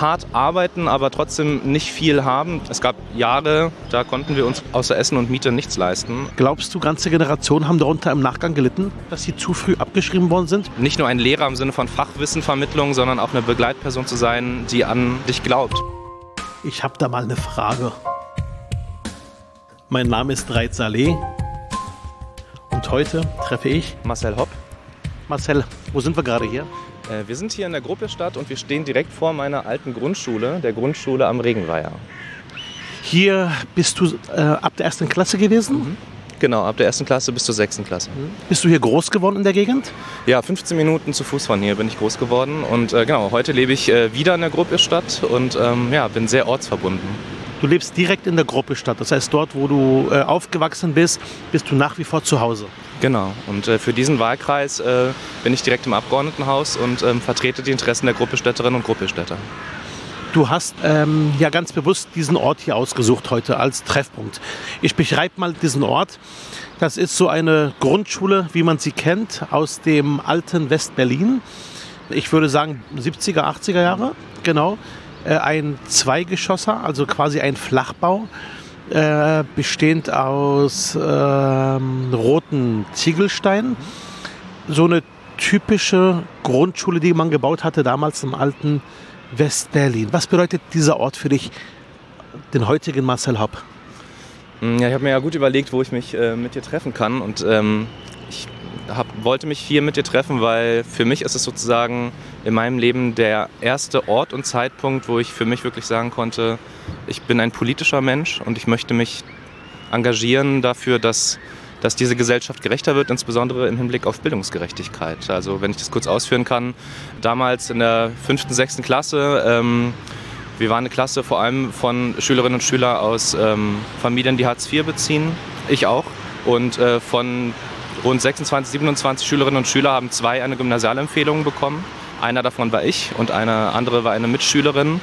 hart arbeiten, aber trotzdem nicht viel haben. Es gab Jahre, da konnten wir uns außer Essen und Miete nichts leisten. Glaubst du, ganze Generationen haben darunter im Nachgang gelitten, dass sie zu früh abgeschrieben worden sind? Nicht nur ein Lehrer im Sinne von Fachwissenvermittlung, sondern auch eine Begleitperson zu sein, die an dich glaubt. Ich habe da mal eine Frage. Mein Name ist Reit Saleh und heute treffe ich Marcel Hopp. Marcel. Wo sind wir gerade hier? Äh, wir sind hier in der Gruppestadt und wir stehen direkt vor meiner alten Grundschule, der Grundschule am Regenweiher. Hier bist du äh, ab der ersten Klasse gewesen? Mhm. Genau, ab der ersten Klasse bis zur sechsten Klasse. Mhm. Bist du hier groß geworden in der Gegend? Ja, 15 Minuten zu Fuß von hier bin ich groß geworden. Und äh, genau, heute lebe ich äh, wieder in der Gruppestadt und ähm, ja, bin sehr ortsverbunden. Du lebst direkt in der Gruppestadt. Das heißt, dort, wo du äh, aufgewachsen bist, bist du nach wie vor zu Hause. Genau. Und äh, für diesen Wahlkreis äh, bin ich direkt im Abgeordnetenhaus und ähm, vertrete die Interessen der Gruppestädterinnen und Gruppestädter. Du hast ähm, ja ganz bewusst diesen Ort hier ausgesucht heute als Treffpunkt. Ich beschreibe mal diesen Ort. Das ist so eine Grundschule, wie man sie kennt, aus dem alten West-Berlin. Ich würde sagen 70er, 80er Jahre, genau. Äh, ein Zweigeschosser, also quasi ein Flachbau, äh, bestehend aus äh, roten Ziegelsteinen. So eine typische Grundschule, die man gebaut hatte damals im alten West-Berlin. Was bedeutet dieser Ort für dich, den heutigen Marcel Hopp? Hm, ja, ich habe mir ja gut überlegt, wo ich mich äh, mit dir treffen kann. Und ähm, ich hab, wollte mich hier mit dir treffen, weil für mich ist es sozusagen in meinem Leben der erste Ort und Zeitpunkt, wo ich für mich wirklich sagen konnte, ich bin ein politischer Mensch und ich möchte mich engagieren dafür, dass, dass diese Gesellschaft gerechter wird, insbesondere im Hinblick auf Bildungsgerechtigkeit. Also wenn ich das kurz ausführen kann, damals in der fünften, sechsten Klasse, ähm, wir waren eine Klasse vor allem von Schülerinnen und Schülern aus ähm, Familien, die Hartz IV beziehen, ich auch, und äh, von Rund 26, 27 Schülerinnen und Schüler haben zwei eine Gymnasialempfehlung bekommen. Einer davon war ich und eine andere war eine Mitschülerin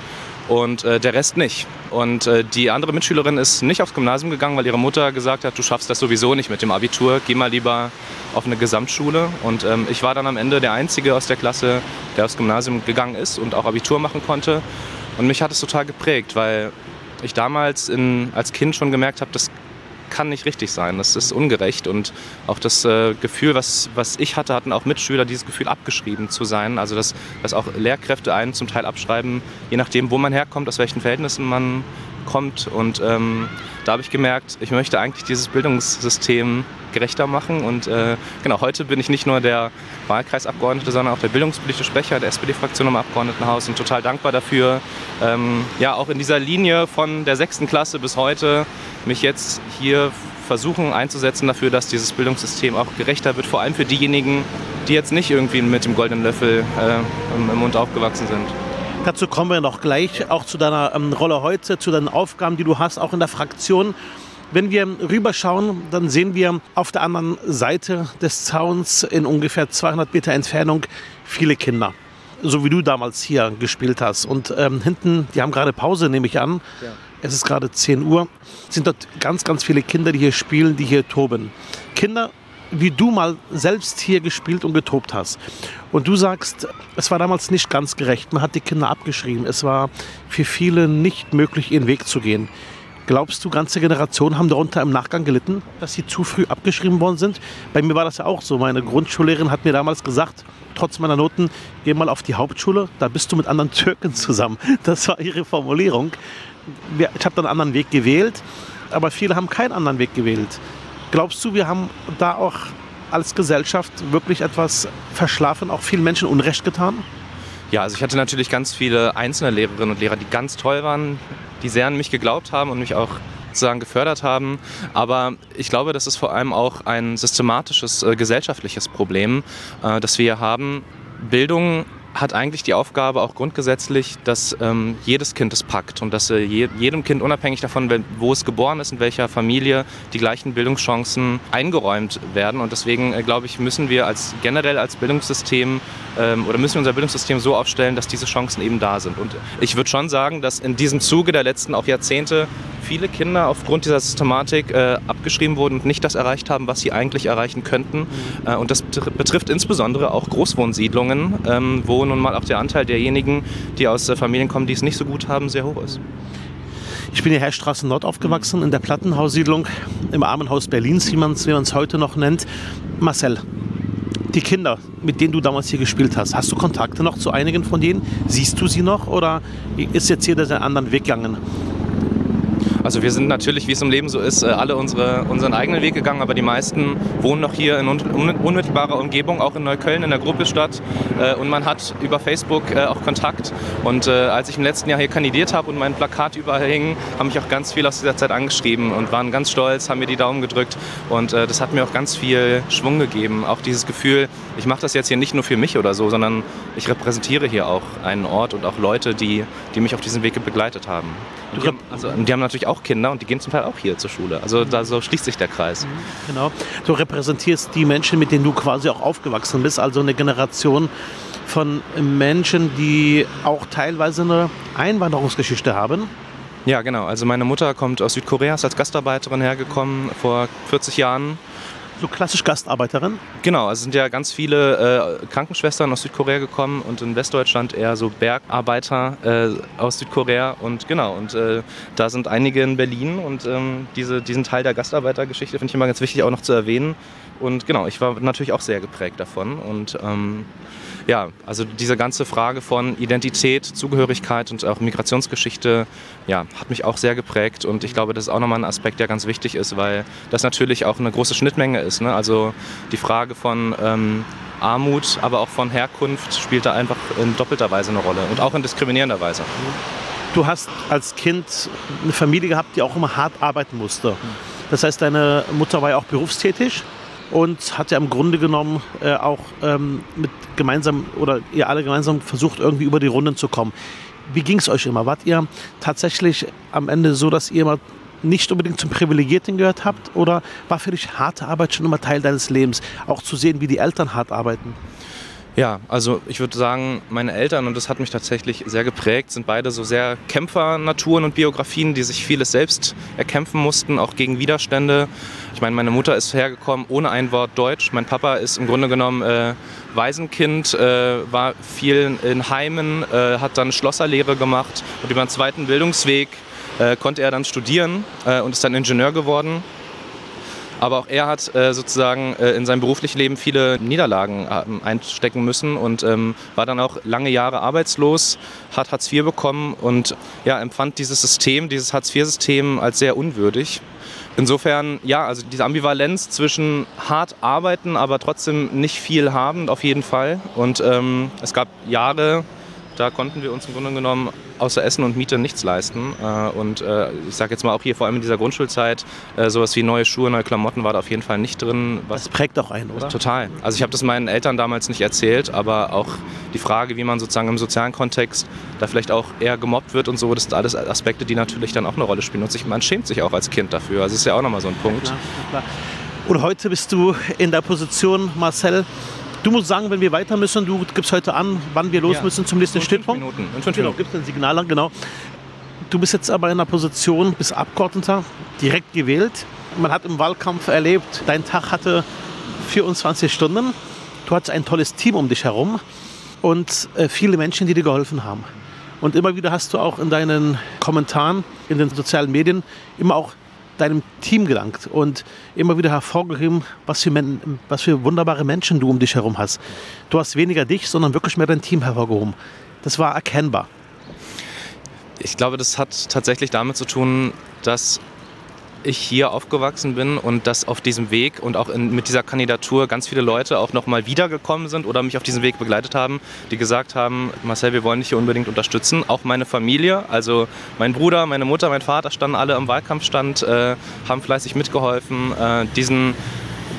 und äh, der Rest nicht. Und äh, die andere Mitschülerin ist nicht aufs Gymnasium gegangen, weil ihre Mutter gesagt hat, du schaffst das sowieso nicht mit dem Abitur, geh mal lieber auf eine Gesamtschule. Und ähm, ich war dann am Ende der Einzige aus der Klasse, der aufs Gymnasium gegangen ist und auch Abitur machen konnte. Und mich hat es total geprägt, weil ich damals in, als Kind schon gemerkt habe, das kann nicht richtig sein. Das ist ungerecht. Und auch das äh, Gefühl, was, was ich hatte, hatten auch Mitschüler dieses Gefühl abgeschrieben zu sein. Also dass, dass auch Lehrkräfte einen zum Teil abschreiben, je nachdem, wo man herkommt, aus welchen Verhältnissen man kommt. Und ähm, da habe ich gemerkt, ich möchte eigentlich dieses Bildungssystem gerechter machen. Und äh, genau, heute bin ich nicht nur der Wahlkreisabgeordnete, sondern auch der bildungspolitische Sprecher der SPD-Fraktion im Abgeordnetenhaus und total dankbar dafür, ähm, ja, auch in dieser Linie von der sechsten Klasse bis heute mich jetzt hier versuchen einzusetzen dafür, dass dieses Bildungssystem auch gerechter wird, vor allem für diejenigen, die jetzt nicht irgendwie mit dem goldenen Löffel äh, im, im Mund aufgewachsen sind. Dazu kommen wir noch gleich, auch zu deiner ähm, Rolle heute, zu deinen Aufgaben, die du hast, auch in der Fraktion. Wenn wir rüberschauen, dann sehen wir auf der anderen Seite des Zauns in ungefähr 200 Meter Entfernung viele Kinder. So wie du damals hier gespielt hast. Und ähm, hinten, die haben gerade Pause, nehme ich an. Ja. Es ist gerade 10 Uhr. Sind dort ganz, ganz viele Kinder, die hier spielen, die hier toben. Kinder, wie du mal selbst hier gespielt und getobt hast. Und du sagst, es war damals nicht ganz gerecht. Man hat die Kinder abgeschrieben. Es war für viele nicht möglich, ihren Weg zu gehen. Glaubst du, ganze Generationen haben darunter im Nachgang gelitten, dass sie zu früh abgeschrieben worden sind? Bei mir war das ja auch so. Meine Grundschullehrerin hat mir damals gesagt, trotz meiner Noten, geh mal auf die Hauptschule, da bist du mit anderen Türken zusammen. Das war ihre Formulierung. Ich habe dann einen anderen Weg gewählt, aber viele haben keinen anderen Weg gewählt. Glaubst du, wir haben da auch als Gesellschaft wirklich etwas verschlafen, auch vielen Menschen Unrecht getan? Ja, also ich hatte natürlich ganz viele einzelne Lehrerinnen und Lehrer, die ganz toll waren, die sehr an mich geglaubt haben und mich auch sozusagen gefördert haben. Aber ich glaube, das ist vor allem auch ein systematisches äh, gesellschaftliches Problem, äh, das wir hier haben. Bildung hat eigentlich die Aufgabe, auch grundgesetzlich, dass ähm, jedes Kind es packt und dass äh, je, jedem Kind unabhängig davon, wo es geboren ist, in welcher Familie, die gleichen Bildungschancen eingeräumt werden. Und deswegen, äh, glaube ich, müssen wir als generell als Bildungssystem ähm, oder müssen wir unser Bildungssystem so aufstellen, dass diese Chancen eben da sind. Und ich würde schon sagen, dass in diesem Zuge der letzten auch Jahrzehnte viele Kinder aufgrund dieser Systematik äh, abgeschrieben wurden und nicht das erreicht haben, was sie eigentlich erreichen könnten. Mhm. Äh, und das betrifft insbesondere auch Großwohnsiedlungen, ähm, wo nun mal auch der Anteil derjenigen, die aus äh, Familien kommen, die es nicht so gut haben, sehr hoch ist. Ich bin in der Herrstraße Nord aufgewachsen, in der Plattenhaussiedlung im Armenhaus Berlins, wie man es heute noch nennt. Marcel, die Kinder, mit denen du damals hier gespielt hast, hast du Kontakte noch zu einigen von denen? Siehst du sie noch oder ist jetzt jeder den anderen Weg gegangen? Also wir sind natürlich, wie es im Leben so ist, äh, alle unsere, unseren eigenen Weg gegangen, aber die meisten wohnen noch hier in unmittelbarer Umgebung, auch in Neukölln in der Gruppestadt. Äh, und man hat über Facebook äh, auch Kontakt. Und als ich im letzten Jahr hier kandidiert habe und mein Plakat überall hing, haben mich auch ganz viele aus dieser Zeit angeschrieben und waren ganz stolz, haben mir die Daumen gedrückt. Und das hat mir auch ganz viel Schwung gegeben. Auch dieses Gefühl, ich mache das jetzt hier nicht nur für mich oder so, sondern ich repräsentiere hier auch einen Ort und auch Leute, die, die mich auf diesem Weg begleitet haben. Die haben, also, die haben natürlich auch Kinder und die gehen zum Teil auch hier zur Schule. Also da so schließt sich der Kreis. Mhm, genau. Du repräsentierst die Menschen, mit denen du quasi auch aufgewachsen bist, also eine Generation von Menschen, die auch teilweise eine Einwanderungsgeschichte haben. Ja, genau. Also meine Mutter kommt aus Südkorea, ist als Gastarbeiterin hergekommen vor 40 Jahren so klassisch Gastarbeiterin? Genau, also sind ja ganz viele äh, Krankenschwestern aus Südkorea gekommen und in Westdeutschland eher so Bergarbeiter äh, aus Südkorea. Und genau, und äh, da sind einige in Berlin und ähm, diese, diesen Teil der Gastarbeitergeschichte finde ich immer ganz wichtig auch noch zu erwähnen. Und genau, ich war natürlich auch sehr geprägt davon. Und ähm, ja, also diese ganze Frage von Identität, Zugehörigkeit und auch Migrationsgeschichte, ja, hat mich auch sehr geprägt und ich glaube, das ist auch nochmal ein Aspekt, der ganz wichtig ist, weil das natürlich auch eine große Schnittmenge ist. Ne? Also die Frage von ähm, Armut, aber auch von Herkunft spielt da einfach in doppelter Weise eine Rolle und auch in diskriminierender Weise. Du hast als Kind eine Familie gehabt, die auch immer hart arbeiten musste. Das heißt, deine Mutter war ja auch berufstätig und hat ja im Grunde genommen äh, auch ähm, mit gemeinsam oder ihr alle gemeinsam versucht, irgendwie über die Runden zu kommen. Wie ging es euch immer? Wart ihr tatsächlich am Ende so, dass ihr immer nicht unbedingt zum Privilegierten gehört habt? Oder war für dich harte Arbeit schon immer Teil deines Lebens? Auch zu sehen, wie die Eltern hart arbeiten? Ja, also ich würde sagen, meine Eltern, und das hat mich tatsächlich sehr geprägt, sind beide so sehr Kämpfer-Naturen und Biografien, die sich vieles selbst erkämpfen mussten, auch gegen Widerstände. Ich meine, meine Mutter ist hergekommen ohne ein Wort Deutsch. Mein Papa ist im Grunde genommen äh, Waisenkind, äh, war viel in Heimen, äh, hat dann Schlosserlehre gemacht und über einen zweiten Bildungsweg äh, konnte er dann studieren äh, und ist dann Ingenieur geworden. Aber auch er hat äh, sozusagen äh, in seinem beruflichen Leben viele Niederlagen äh, einstecken müssen und ähm, war dann auch lange Jahre arbeitslos, hat Hartz IV bekommen und ja, empfand dieses System, dieses Hartz IV-System als sehr unwürdig. Insofern, ja, also diese Ambivalenz zwischen hart arbeiten, aber trotzdem nicht viel haben, auf jeden Fall. Und ähm, es gab Jahre, da konnten wir uns im Grunde genommen außer Essen und Miete nichts leisten. Äh, und äh, ich sage jetzt mal auch hier vor allem in dieser Grundschulzeit, äh, sowas wie neue Schuhe, neue Klamotten war da auf jeden Fall nicht drin. das prägt auch einen, oder? Total. Also ich habe das meinen Eltern damals nicht erzählt, aber auch die Frage, wie man sozusagen im sozialen Kontext da vielleicht auch eher gemobbt wird und so, das sind alles Aspekte, die natürlich dann auch eine Rolle spielen. Und sich, man schämt sich auch als Kind dafür. Also das ist ja auch nochmal so ein Punkt. Ja, klar, klar. Und heute bist du in der Position, Marcel, Du musst sagen, wenn wir weiter müssen, du gibst heute an, wann wir los ja. müssen zum nächsten Stillpunkt. Minuten. In fünf genau, gibst ein Signal an, genau. Du bist jetzt aber in einer Position, bist Abgeordneter, direkt gewählt. Man hat im Wahlkampf erlebt, dein Tag hatte 24 Stunden. Du hattest ein tolles Team um dich herum und äh, viele Menschen, die dir geholfen haben. Und immer wieder hast du auch in deinen Kommentaren in den sozialen Medien immer auch deinem Team gelangt und immer wieder hervorgehoben, was für, was für wunderbare Menschen du um dich herum hast. Du hast weniger dich, sondern wirklich mehr dein Team hervorgehoben. Das war erkennbar. Ich glaube, das hat tatsächlich damit zu tun, dass ich hier aufgewachsen bin und dass auf diesem Weg und auch in, mit dieser Kandidatur ganz viele Leute auch nochmal wiedergekommen sind oder mich auf diesem Weg begleitet haben, die gesagt haben, Marcel, wir wollen dich hier unbedingt unterstützen. Auch meine Familie, also mein Bruder, meine Mutter, mein Vater standen alle am Wahlkampfstand, äh, haben fleißig mitgeholfen, äh, diesen,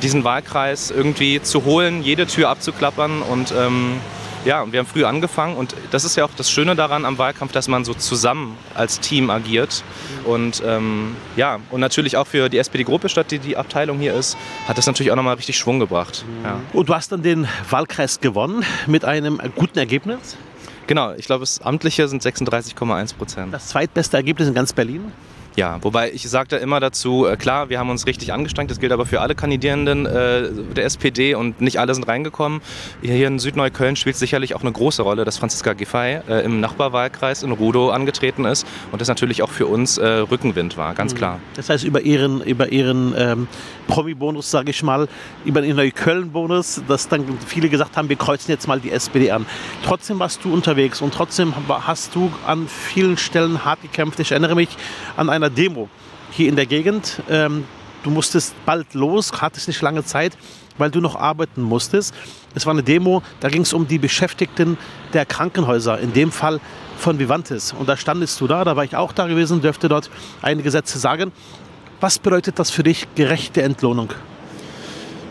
diesen Wahlkreis irgendwie zu holen, jede Tür abzuklappern und ähm, ja, und wir haben früh angefangen und das ist ja auch das Schöne daran am Wahlkampf, dass man so zusammen als Team agiert. Und ähm, ja, und natürlich auch für die SPD-Gruppe-Stadt, die die Abteilung hier ist, hat das natürlich auch nochmal richtig Schwung gebracht. Ja. Und du hast dann den Wahlkreis gewonnen mit einem guten Ergebnis? Genau, ich glaube, das amtliche sind 36,1 Prozent. Das zweitbeste Ergebnis in ganz Berlin? Ja, wobei ich sagte immer dazu, äh, klar, wir haben uns richtig angestrengt, das gilt aber für alle Kandidierenden äh, der SPD und nicht alle sind reingekommen. Hier in Südneukölln spielt sicherlich auch eine große Rolle, dass Franziska Giffey äh, im Nachbarwahlkreis in Rudow angetreten ist und das natürlich auch für uns äh, Rückenwind war, ganz mhm. klar. Das heißt, über Ihren, über ihren ähm, Promi-Bonus, sage ich mal, über den Neukölln-Bonus, dass dann viele gesagt haben, wir kreuzen jetzt mal die SPD an. Trotzdem warst du unterwegs und trotzdem hast du an vielen Stellen hart gekämpft. Ich erinnere mich an einer Demo hier in der Gegend. Ähm, du musstest bald los, hattest nicht lange Zeit, weil du noch arbeiten musstest. Es war eine Demo, da ging es um die Beschäftigten der Krankenhäuser, in dem Fall von Vivantes. Und da standest du da, da war ich auch da gewesen, dürfte dort einige Sätze sagen. Was bedeutet das für dich, gerechte Entlohnung?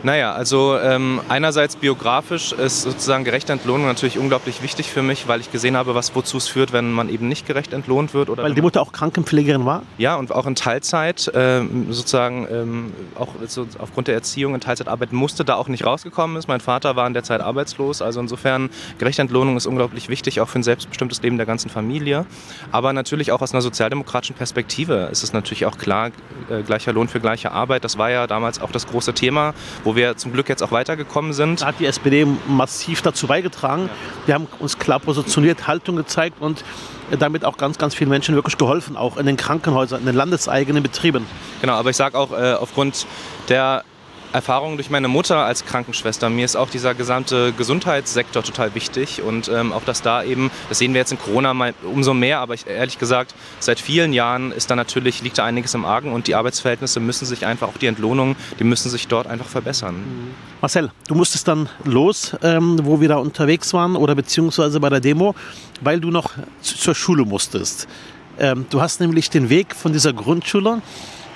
Naja, also ähm, einerseits biografisch ist sozusagen gerechte Entlohnung natürlich unglaublich wichtig für mich, weil ich gesehen habe, was wozu es führt, wenn man eben nicht gerecht entlohnt wird. Weil die Mutter auch Krankenpflegerin war? Ja, und auch in Teilzeit ähm, sozusagen ähm, auch so aufgrund der Erziehung in Teilzeit arbeiten musste, da auch nicht rausgekommen ist. Mein Vater war in der Zeit arbeitslos, also insofern gerechte Entlohnung ist unglaublich wichtig, auch für ein selbstbestimmtes Leben der ganzen Familie. Aber natürlich auch aus einer sozialdemokratischen Perspektive ist es natürlich auch klar, äh, gleicher Lohn für gleiche Arbeit. Das war ja damals auch das große Thema, wo wir zum Glück jetzt auch weitergekommen sind. Da hat die SPD massiv dazu beigetragen. Ja. Wir haben uns klar positioniert, Haltung gezeigt und damit auch ganz, ganz vielen Menschen wirklich geholfen, auch in den Krankenhäusern, in den landeseigenen Betrieben. Genau, aber ich sage auch, äh, aufgrund der Erfahrung durch meine Mutter als Krankenschwester. Mir ist auch dieser gesamte Gesundheitssektor total wichtig und ähm, auch, dass da eben, das sehen wir jetzt in Corona mal umso mehr, aber ich, ehrlich gesagt, seit vielen Jahren ist da natürlich, liegt da einiges im Argen und die Arbeitsverhältnisse müssen sich einfach, auch die Entlohnungen, die müssen sich dort einfach verbessern. Mhm. Marcel, du musstest dann los, ähm, wo wir da unterwegs waren oder beziehungsweise bei der Demo, weil du noch zur Schule musstest. Ähm, du hast nämlich den Weg von dieser Grundschule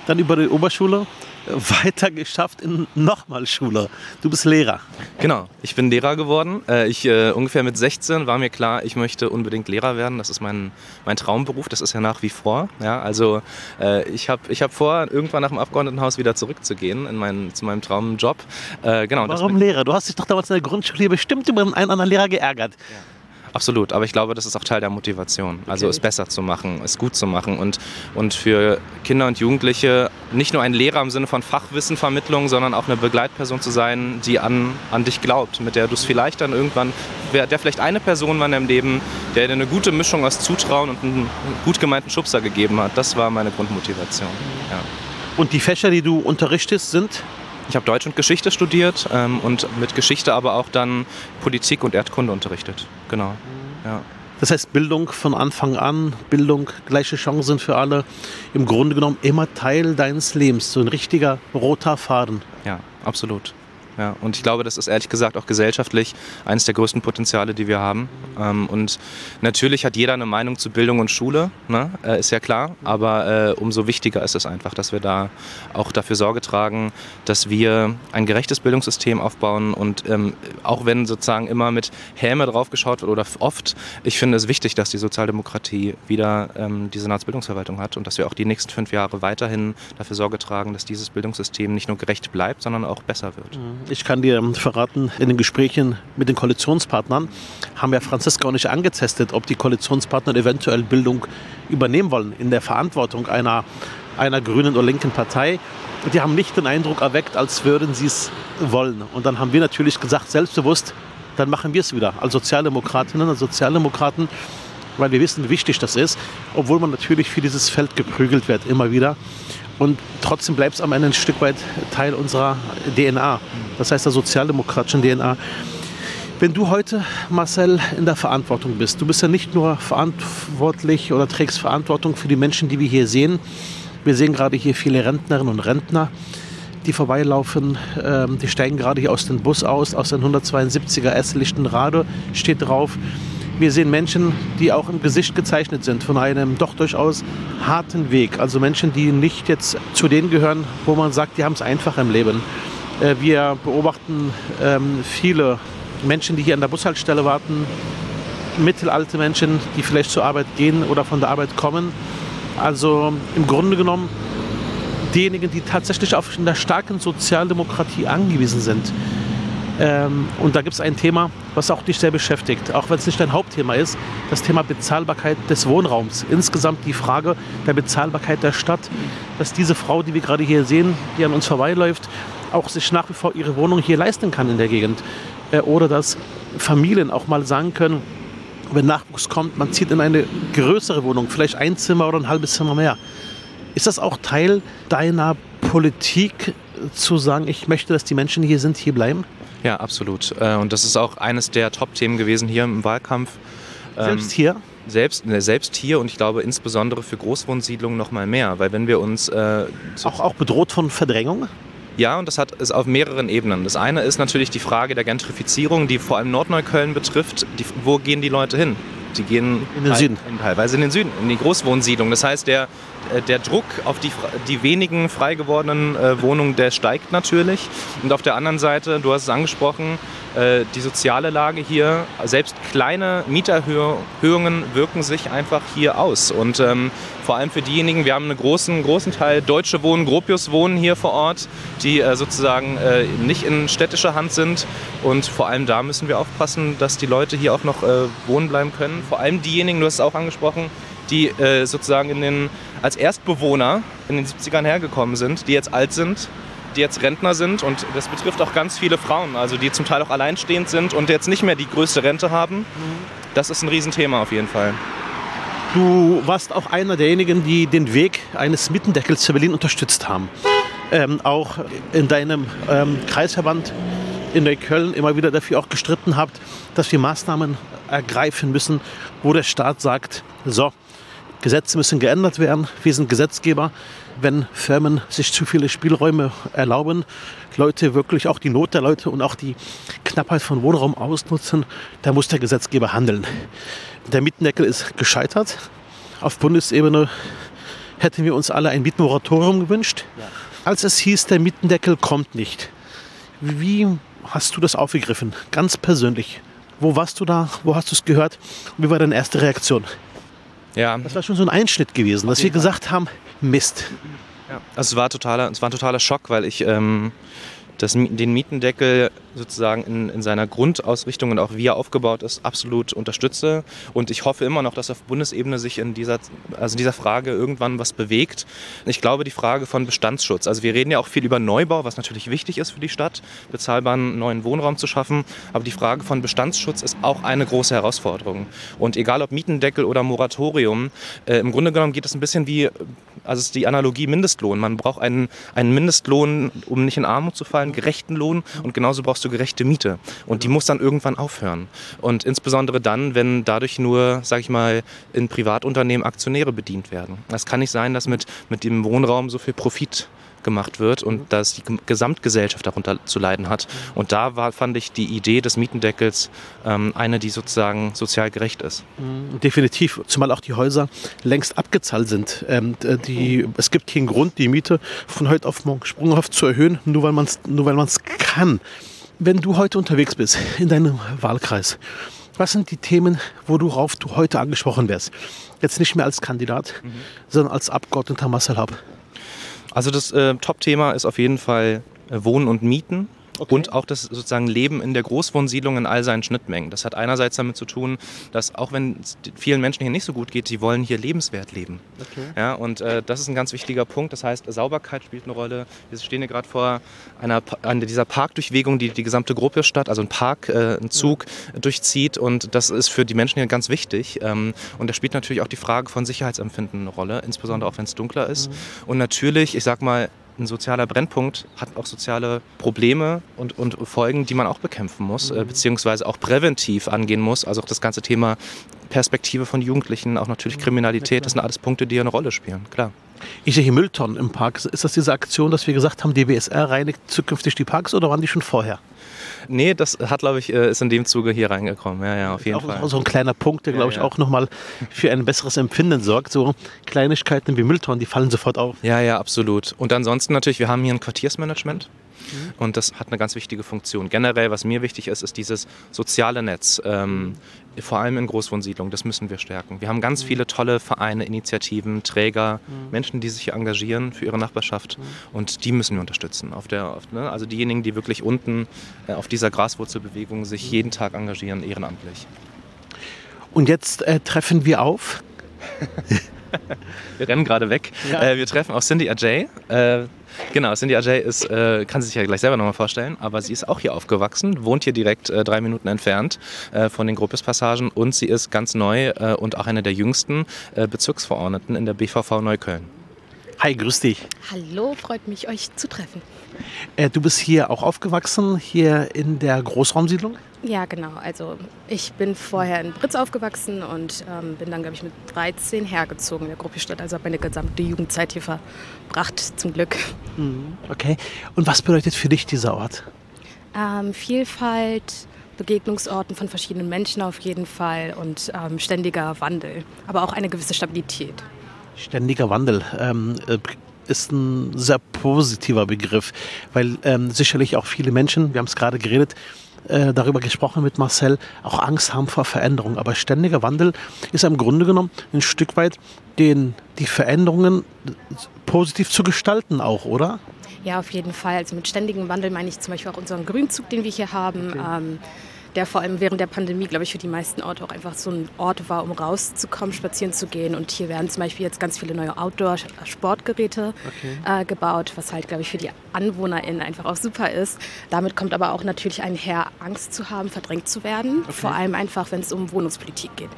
dann über die Oberschule weiter geschafft in nochmal Schule. Du bist Lehrer. Genau, ich bin Lehrer geworden. Äh, ich äh, ungefähr mit 16 war mir klar, ich möchte unbedingt Lehrer werden. Das ist mein, mein Traumberuf. Das ist ja nach wie vor. Ja, also äh, ich habe ich hab vor, irgendwann nach dem Abgeordnetenhaus wieder zurückzugehen in mein, zu meinem Traumjob. Äh, genau, Warum Lehrer? Du hast dich doch damals in der Grundschule bestimmt über einen anderen Lehrer geärgert. Ja. Absolut, aber ich glaube, das ist auch Teil der Motivation. Also okay. Also es besser zu machen, es gut zu machen und, und für Kinder und Jugendliche nicht nur ein Lehrer im Sinne von Fachwissenvermittlung, sondern auch eine Begleitperson zu sein, die an, an dich glaubt, mit der du es vielleicht dann irgendwann, der vielleicht eine Person war in deinem Leben, der dir eine gute Mischung aus Zutrauen und einen gut gemeinten Schubser gegeben hat. Das war meine Grundmotivation. Ja. Und die Fächer, die du unterrichtest, sind? Ich habe Deutsch und Geschichte studiert ähm, und mit Geschichte aber auch dann Politik und Erdkunde unterrichtet. Genau. Ja. Das heißt, Bildung von Anfang an, Bildung, gleiche Chancen für alle, im Grunde genommen immer Teil deines Lebens, so ein richtiger roter Faden. Ja, absolut. Ja, und ich glaube, das ist ehrlich gesagt auch gesellschaftlich eines der größten Potenziale, die wir haben. Ähm, und natürlich hat jeder eine Meinung zu Bildung und Schule, ne? äh, ist ja klar. Aber äh, umso wichtiger ist es einfach, dass wir da auch dafür Sorge tragen, dass wir ein gerechtes Bildungssystem aufbauen. Und ähm, auch wenn sozusagen immer mit Häme draufgeschaut wird oder oft, ich finde es wichtig, dass die Sozialdemokratie wieder ähm, die Senatsbildungsverwaltung hat und dass wir auch die nächsten fünf Jahre weiterhin dafür Sorge tragen, dass dieses Bildungssystem nicht nur gerecht bleibt, sondern auch besser wird. Mhm. Ich kann dir verraten, in den Gesprächen mit den Koalitionspartnern haben wir Franziska auch nicht angetestet, ob die Koalitionspartner eventuell Bildung übernehmen wollen in der Verantwortung einer, einer grünen oder linken Partei. Die haben nicht den Eindruck erweckt, als würden sie es wollen. Und dann haben wir natürlich gesagt, selbstbewusst, dann machen wir es wieder als Sozialdemokratinnen und Sozialdemokraten, weil wir wissen, wie wichtig das ist, obwohl man natürlich für dieses Feld geprügelt wird, immer wieder. Und trotzdem bleibt es am Ende ein Stück weit Teil unserer DNA, das heißt der sozialdemokratischen DNA. Wenn du heute, Marcel, in der Verantwortung bist, du bist ja nicht nur verantwortlich oder trägst Verantwortung für die Menschen, die wir hier sehen. Wir sehen gerade hier viele Rentnerinnen und Rentner, die vorbeilaufen. Ähm, die steigen gerade hier aus dem Bus aus, aus dem 172er S Lichtenrade steht drauf. Wir sehen Menschen, die auch im Gesicht gezeichnet sind von einem doch durchaus harten Weg. Also Menschen, die nicht jetzt zu denen gehören, wo man sagt, die haben es einfach im Leben. Äh, wir beobachten ähm, viele Menschen, die hier an der Bushaltestelle warten, mittelalte Menschen, die vielleicht zur Arbeit gehen oder von der Arbeit kommen. Also im Grunde genommen diejenigen, die tatsächlich auf eine starke Sozialdemokratie angewiesen sind. Ähm, und da gibt es ein Thema, was auch dich sehr beschäftigt, auch wenn es nicht dein Hauptthema ist, das Thema Bezahlbarkeit des Wohnraums. Insgesamt die Frage der Bezahlbarkeit der Stadt, dass diese Frau, die wir gerade hier sehen, die an uns vorbeiläuft, auch sich nach wie vor ihre Wohnung hier leisten kann in der Gegend. Äh, oder dass Familien auch mal sagen können, wenn Nachwuchs kommt, man zieht in eine größere Wohnung, vielleicht ein Zimmer oder ein halbes Zimmer mehr. Ist das auch Teil deiner Politik, zu sagen, ich möchte, dass die Menschen hier sind, hier bleiben? Ja, absolut. Äh, und das ist auch eines der Top-Themen gewesen hier im Wahlkampf. Selbst ähm, hier? Selbst, ne, selbst hier und ich glaube insbesondere für Großwohnsiedlungen noch mal mehr, weil wenn wir uns... Äh, auch, auch bedroht von Verdrängung? Ja, und das hat es auf mehreren Ebenen. Das eine ist natürlich die Frage der Gentrifizierung, die vor allem Nordneukölln betrifft. Die, wo gehen die Leute hin? Die gehen in den Süden. teilweise in den Süden, in die Großwohnsiedlungen. Das heißt, der, der Druck auf die, die wenigen frei gewordenen äh, Wohnungen, der steigt natürlich. Und auf der anderen Seite, du hast es angesprochen, äh, die soziale Lage hier, selbst kleine Mieterhöhungen wirken sich einfach hier aus. Und ähm, vor allem für diejenigen, wir haben einen großen, großen Teil Deutsche Wohnen, Gropius Wohnen hier vor Ort, die äh, sozusagen äh, nicht in städtischer Hand sind. Und vor allem da müssen wir aufpassen, dass die Leute hier auch noch äh, wohnen bleiben können. Vor allem diejenigen, du hast es auch angesprochen, die äh, sozusagen in den, als Erstbewohner in den 70ern hergekommen sind, die jetzt alt sind die jetzt Rentner sind und das betrifft auch ganz viele Frauen, also die zum Teil auch alleinstehend sind und jetzt nicht mehr die größte Rente haben. Das ist ein Riesenthema auf jeden Fall. Du warst auch einer derjenigen, die den Weg eines Mittendeckels für Berlin unterstützt haben. Ähm, auch in deinem ähm, Kreisverband in Neukölln immer wieder dafür auch gestritten habt, dass wir Maßnahmen ergreifen müssen, wo der Staat sagt, so, Gesetze müssen geändert werden, wir sind Gesetzgeber, wenn Firmen sich zu viele Spielräume erlauben, Leute wirklich auch die Not der Leute und auch die Knappheit von Wohnraum ausnutzen, da muss der Gesetzgeber handeln. Der Mietendeckel ist gescheitert. Auf Bundesebene hätten wir uns alle ein Mietmoratorium gewünscht. Als es hieß, der Mietendeckel kommt nicht. Wie hast du das aufgegriffen? Ganz persönlich. Wo warst du da? Wo hast du es gehört? wie war deine erste Reaktion? Ja. Das war schon so ein Einschnitt gewesen, dass wir gesagt haben, Mist. Ja. Also es war, totaler, es war ein totaler Schock, weil ich ähm, das, den Mietendeckel sozusagen in, in, seiner Grundausrichtung und auch wie er aufgebaut ist, absolut unterstütze. Und ich hoffe immer noch, dass auf Bundesebene sich in dieser, also in dieser Frage irgendwann was bewegt. Ich glaube, die Frage von Bestandsschutz. Also wir reden ja auch viel über Neubau, was natürlich wichtig ist für die Stadt, bezahlbaren neuen Wohnraum zu schaffen. Aber die Frage von Bestandsschutz ist auch eine große Herausforderung. Und egal ob Mietendeckel oder Moratorium, äh, im Grunde genommen geht es ein bisschen wie, also es ist die Analogie Mindestlohn. Man braucht einen, einen Mindestlohn, um nicht in Armut zu fallen, gerechten Lohn. Und genauso brauchst brauchst du gerechte Miete. Und die muss dann irgendwann aufhören. Und insbesondere dann, wenn dadurch nur, sag ich mal, in Privatunternehmen Aktionäre bedient werden. Es kann nicht sein, dass mit, mit dem Wohnraum so viel Profit gemacht wird und dass die Gesamtgesellschaft darunter zu leiden hat. Und da war, fand ich die Idee des Mietendeckels ähm, eine, die sozusagen sozial gerecht ist. Mhm, definitiv, zumal auch die Häuser längst abgezahlt sind. Ähm, die, es gibt keinen Grund, die Miete von heute auf morgen sprunghaft zu erhöhen, nur weil man es kann. Wenn du heute unterwegs bist in deinem Wahlkreis, was sind die Themen, worauf du heute angesprochen wärst? Jetzt nicht mehr als Kandidat, mhm. sondern als Abgeordneter Marcel Hab. Also das äh, Top-Thema ist auf jeden Fall äh, Wohnen und Mieten. Okay. Und auch das sozusagen Leben in der Großwohnsiedlung in all seinen Schnittmengen. Das hat einerseits damit zu tun, dass auch wenn es vielen Menschen hier nicht so gut geht, sie wollen hier lebenswert leben. Okay. Ja, und äh, das ist ein ganz wichtiger Punkt. Das heißt, Sauberkeit spielt eine Rolle. Wir stehen hier gerade vor einer, einer dieser Parkdurchwegung, die die gesamte Gruppe statt, also ein Park, äh, ein Zug ja. durchzieht. Und das ist für die Menschen hier ganz wichtig. Ähm, und da spielt natürlich auch die Frage von Sicherheitsempfinden eine Rolle, insbesondere auch wenn es dunkler ist. Mhm. Und natürlich, ich sag mal, ein sozialer Brennpunkt hat auch soziale Probleme und, und Folgen, die man auch bekämpfen muss, äh, mhm. beziehungsweise auch präventiv angehen muss. Also auch das ganze Thema Perspektive von Jugendlichen, auch natürlich mhm. Kriminalität, das sind alles Punkte, die eine Rolle spielen, klar. Ich sehe hier Mülltonnen im Park. Ist das diese Aktion, dass wir gesagt haben, die BSR reinigt zukünftig die Parks oder waren die schon vorher? Nee, das hat, glaube ich, äh, ist in dem Zuge hier reingekommen. Ja, ja, auf jeden auch, Fall. Auch so ein kleiner Punkt, der, glaube ich, ja. auch nochmal für ein besseres Empfinden sorgt. So Kleinigkeiten wie Mülltonnen, die fallen sofort auf. Ja, ja, absolut. Und ansonsten natürlich, wir haben hier ein Quartiersmanagement. Mhm. Und das hat eine ganz wichtige Funktion. Generell, was mir wichtig ist, ist dieses soziale Netz. Ähm, vor allem in Großwohnsiedlungen, das müssen wir stärken. Wir haben ganz mhm. viele tolle Vereine, Initiativen, Träger, mhm. Menschen, die sich hier engagieren für ihre Nachbarschaft mhm. und die müssen wir unterstützen. Auf der, auf, ne? Also diejenigen, die wirklich unten äh, auf dieser Graswurzelbewegung sich mhm. jeden Tag engagieren, ehrenamtlich. Und jetzt äh, treffen wir auf. wir rennen gerade weg. Ja. Äh, wir treffen auf Cindy Ajay. Äh, genau, Cindy Ajay ist, äh, kann sie sich ja gleich selber nochmal vorstellen, aber sie ist auch hier aufgewachsen, wohnt hier direkt äh, drei Minuten entfernt äh, von den Gruppes-Passagen und sie ist ganz neu äh, und auch eine der jüngsten Bezirksverordneten in der BVV Neukölln. Hi, grüß dich. Hallo, freut mich, euch zu treffen. du bist hier auch aufgewachsen, hier in der Großraumsiedlung? Ja, genau. Also ich bin vorher in Britz aufgewachsen und ähm, bin dann, glaube ich, mit 13 hergezogen in der Gruppe Stadt. Also habe meine gesamte Jugendzeit hier verbracht, zum Glück. Mhm. Okay. Und was bedeutet für dich dieser Ort? Ähm, Vielfalt, Begegnungsorten von verschiedenen Menschen auf jeden Fall und ähm, ständiger Wandel, aber auch eine gewisse Stabilität. Ständiger Wandel. Ähm, äh, ist ein sehr positiver Begriff, weil ähm, sicherlich auch viele Menschen, wir haben es gerade geredet, äh, darüber gesprochen mit Marcel, auch Angst haben vor Veränderung. Aber ständiger Wandel ist im Grunde genommen ein Stück weit den, die Veränderungen positiv zu gestalten auch, oder? Ja, auf jeden Fall. Also mit ständigem Wandel meine ich zum Beispiel auch unseren Grünzug, den wir hier haben. Okay. Ähm, der vor allem während der Pandemie, glaube ich, für die meisten Orte auch einfach so ein Ort war, um rauszukommen, spazieren zu gehen. Und hier werden zum Beispiel jetzt ganz viele neue Outdoor-Sportgeräte okay. äh, gebaut, was halt, glaube ich, für die AnwohnerInnen einfach auch super ist. Damit kommt aber auch natürlich einher, Angst zu haben, verdrängt zu werden. Okay. Vor allem einfach, wenn es um Wohnungspolitik geht.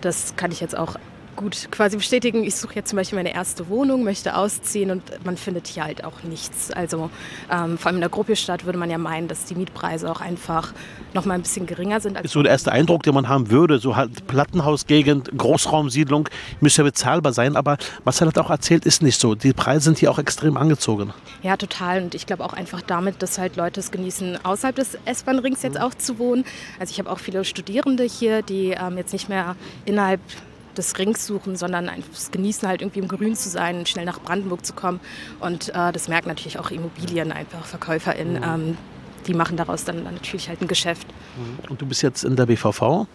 Das kann ich jetzt auch gut quasi bestätigen. Ich suche jetzt zum Beispiel meine erste Wohnung, möchte ausziehen und man findet hier halt auch nichts. Also ähm, vor allem in der Gruppestadt würde man ja meinen, dass die Mietpreise auch einfach noch mal ein bisschen geringer sind. ist so der erste Eindruck, den man haben würde. So halt Plattenhausgegend, Großraumsiedlung, müsste ja bezahlbar sein. Aber Marcel hat auch erzählt, ist nicht so. Die Preise sind hier auch extrem angezogen. Ja, total. Und ich glaube auch einfach damit, dass halt Leute es genießen, außerhalb des S-Bahn-Rings jetzt mhm. auch zu wohnen. Also ich habe auch viele Studierende hier, die ähm, jetzt nicht mehr innerhalb des Rings suchen, sondern einfach genießen halt irgendwie im Grün zu sein, schnell nach Brandenburg zu kommen. Und äh, das merken natürlich auch Immobilien einfach, VerkäuferInnen. Mhm. Ähm, die machen daraus dann, dann natürlich halt ein Geschäft. Mhm. Und du bist jetzt in der BVV.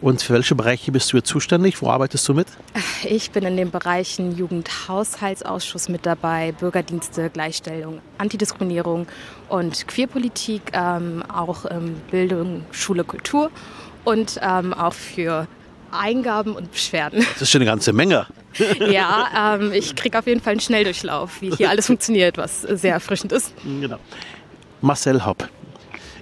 Und für welche Bereiche bist du jetzt zuständig? Wo arbeitest du mit? Ich bin in den Bereichen Jugendhaushaltsausschuss mit dabei, Bürgerdienste, Gleichstellung, Antidiskriminierung und Queerpolitik, ähm, auch ähm, Bildung, Schule, Kultur und ähm, auch für Eingaben und Beschwerden. Das ist schon eine ganze Menge. ja, ähm, ich kriege auf jeden Fall einen Schnelldurchlauf, wie hier alles funktioniert, was sehr erfrischend ist. Genau. Marcel Hopp.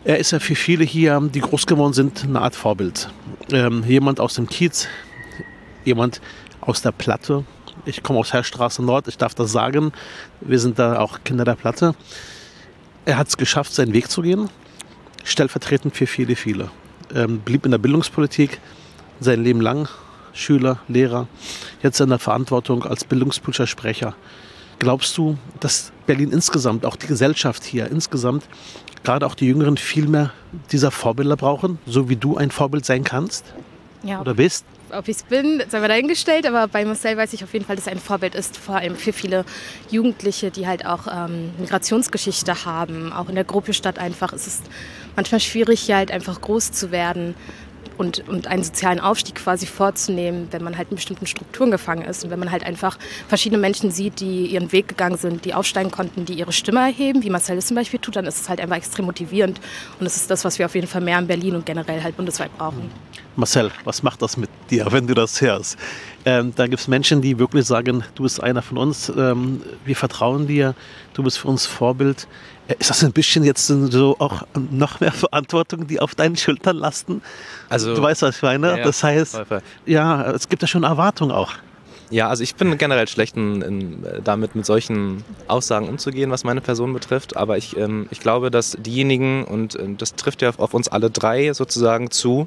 Er ist ja für viele hier, die groß geworden sind, eine Art Vorbild. Ähm, jemand aus dem Kiez, jemand aus der Platte. Ich komme aus Herrstraße Nord, ich darf das sagen. Wir sind da auch Kinder der Platte. Er hat es geschafft, seinen Weg zu gehen, stellvertretend für viele, viele. Ähm, blieb in der Bildungspolitik, sein Leben lang Schüler, Lehrer, jetzt in der Verantwortung als bildungspolitischer Sprecher. Glaubst du, dass Berlin insgesamt, auch die Gesellschaft hier insgesamt, gerade auch die Jüngeren viel mehr dieser Vorbilder brauchen, so wie du ein Vorbild sein kannst? Ja. Oder bist? Ob ich es bin, sei mal dahingestellt, aber bei Marcel weiß ich auf jeden Fall, dass er ein Vorbild ist, vor allem für viele Jugendliche, die halt auch ähm, Migrationsgeschichte haben. Auch in der Gruppe Stadt einfach ist es manchmal schwierig, hier halt einfach groß zu werden und, und einen sozialen Aufstieg quasi vorzunehmen, wenn man halt in bestimmten Strukturen gefangen ist und wenn man halt einfach verschiedene Menschen sieht, die ihren Weg gegangen sind, die aufsteigen konnten, die ihre Stimme erheben, wie Marcel es zum Beispiel tut, dann ist es halt einfach extrem motivierend und das ist das, was wir auf jeden Fall mehr in Berlin und generell halt bundesweit brauchen. Marcel, was macht das mit dir, wenn du das hörst? Ähm, da gibt es Menschen, die wirklich sagen, du bist einer von uns, ähm, wir vertrauen dir, du bist für uns Vorbild. Ist das ein bisschen jetzt so auch noch mehr Verantwortung, die auf deinen Schultern lasten? Also, du weißt, was ich meine? Ja, ja. Das heißt, ja, es gibt ja schon Erwartungen auch. Ja, also ich bin generell schlecht in, in, damit, mit solchen Aussagen umzugehen, was meine Person betrifft. Aber ich, ähm, ich glaube, dass diejenigen, und äh, das trifft ja auf uns alle drei sozusagen zu,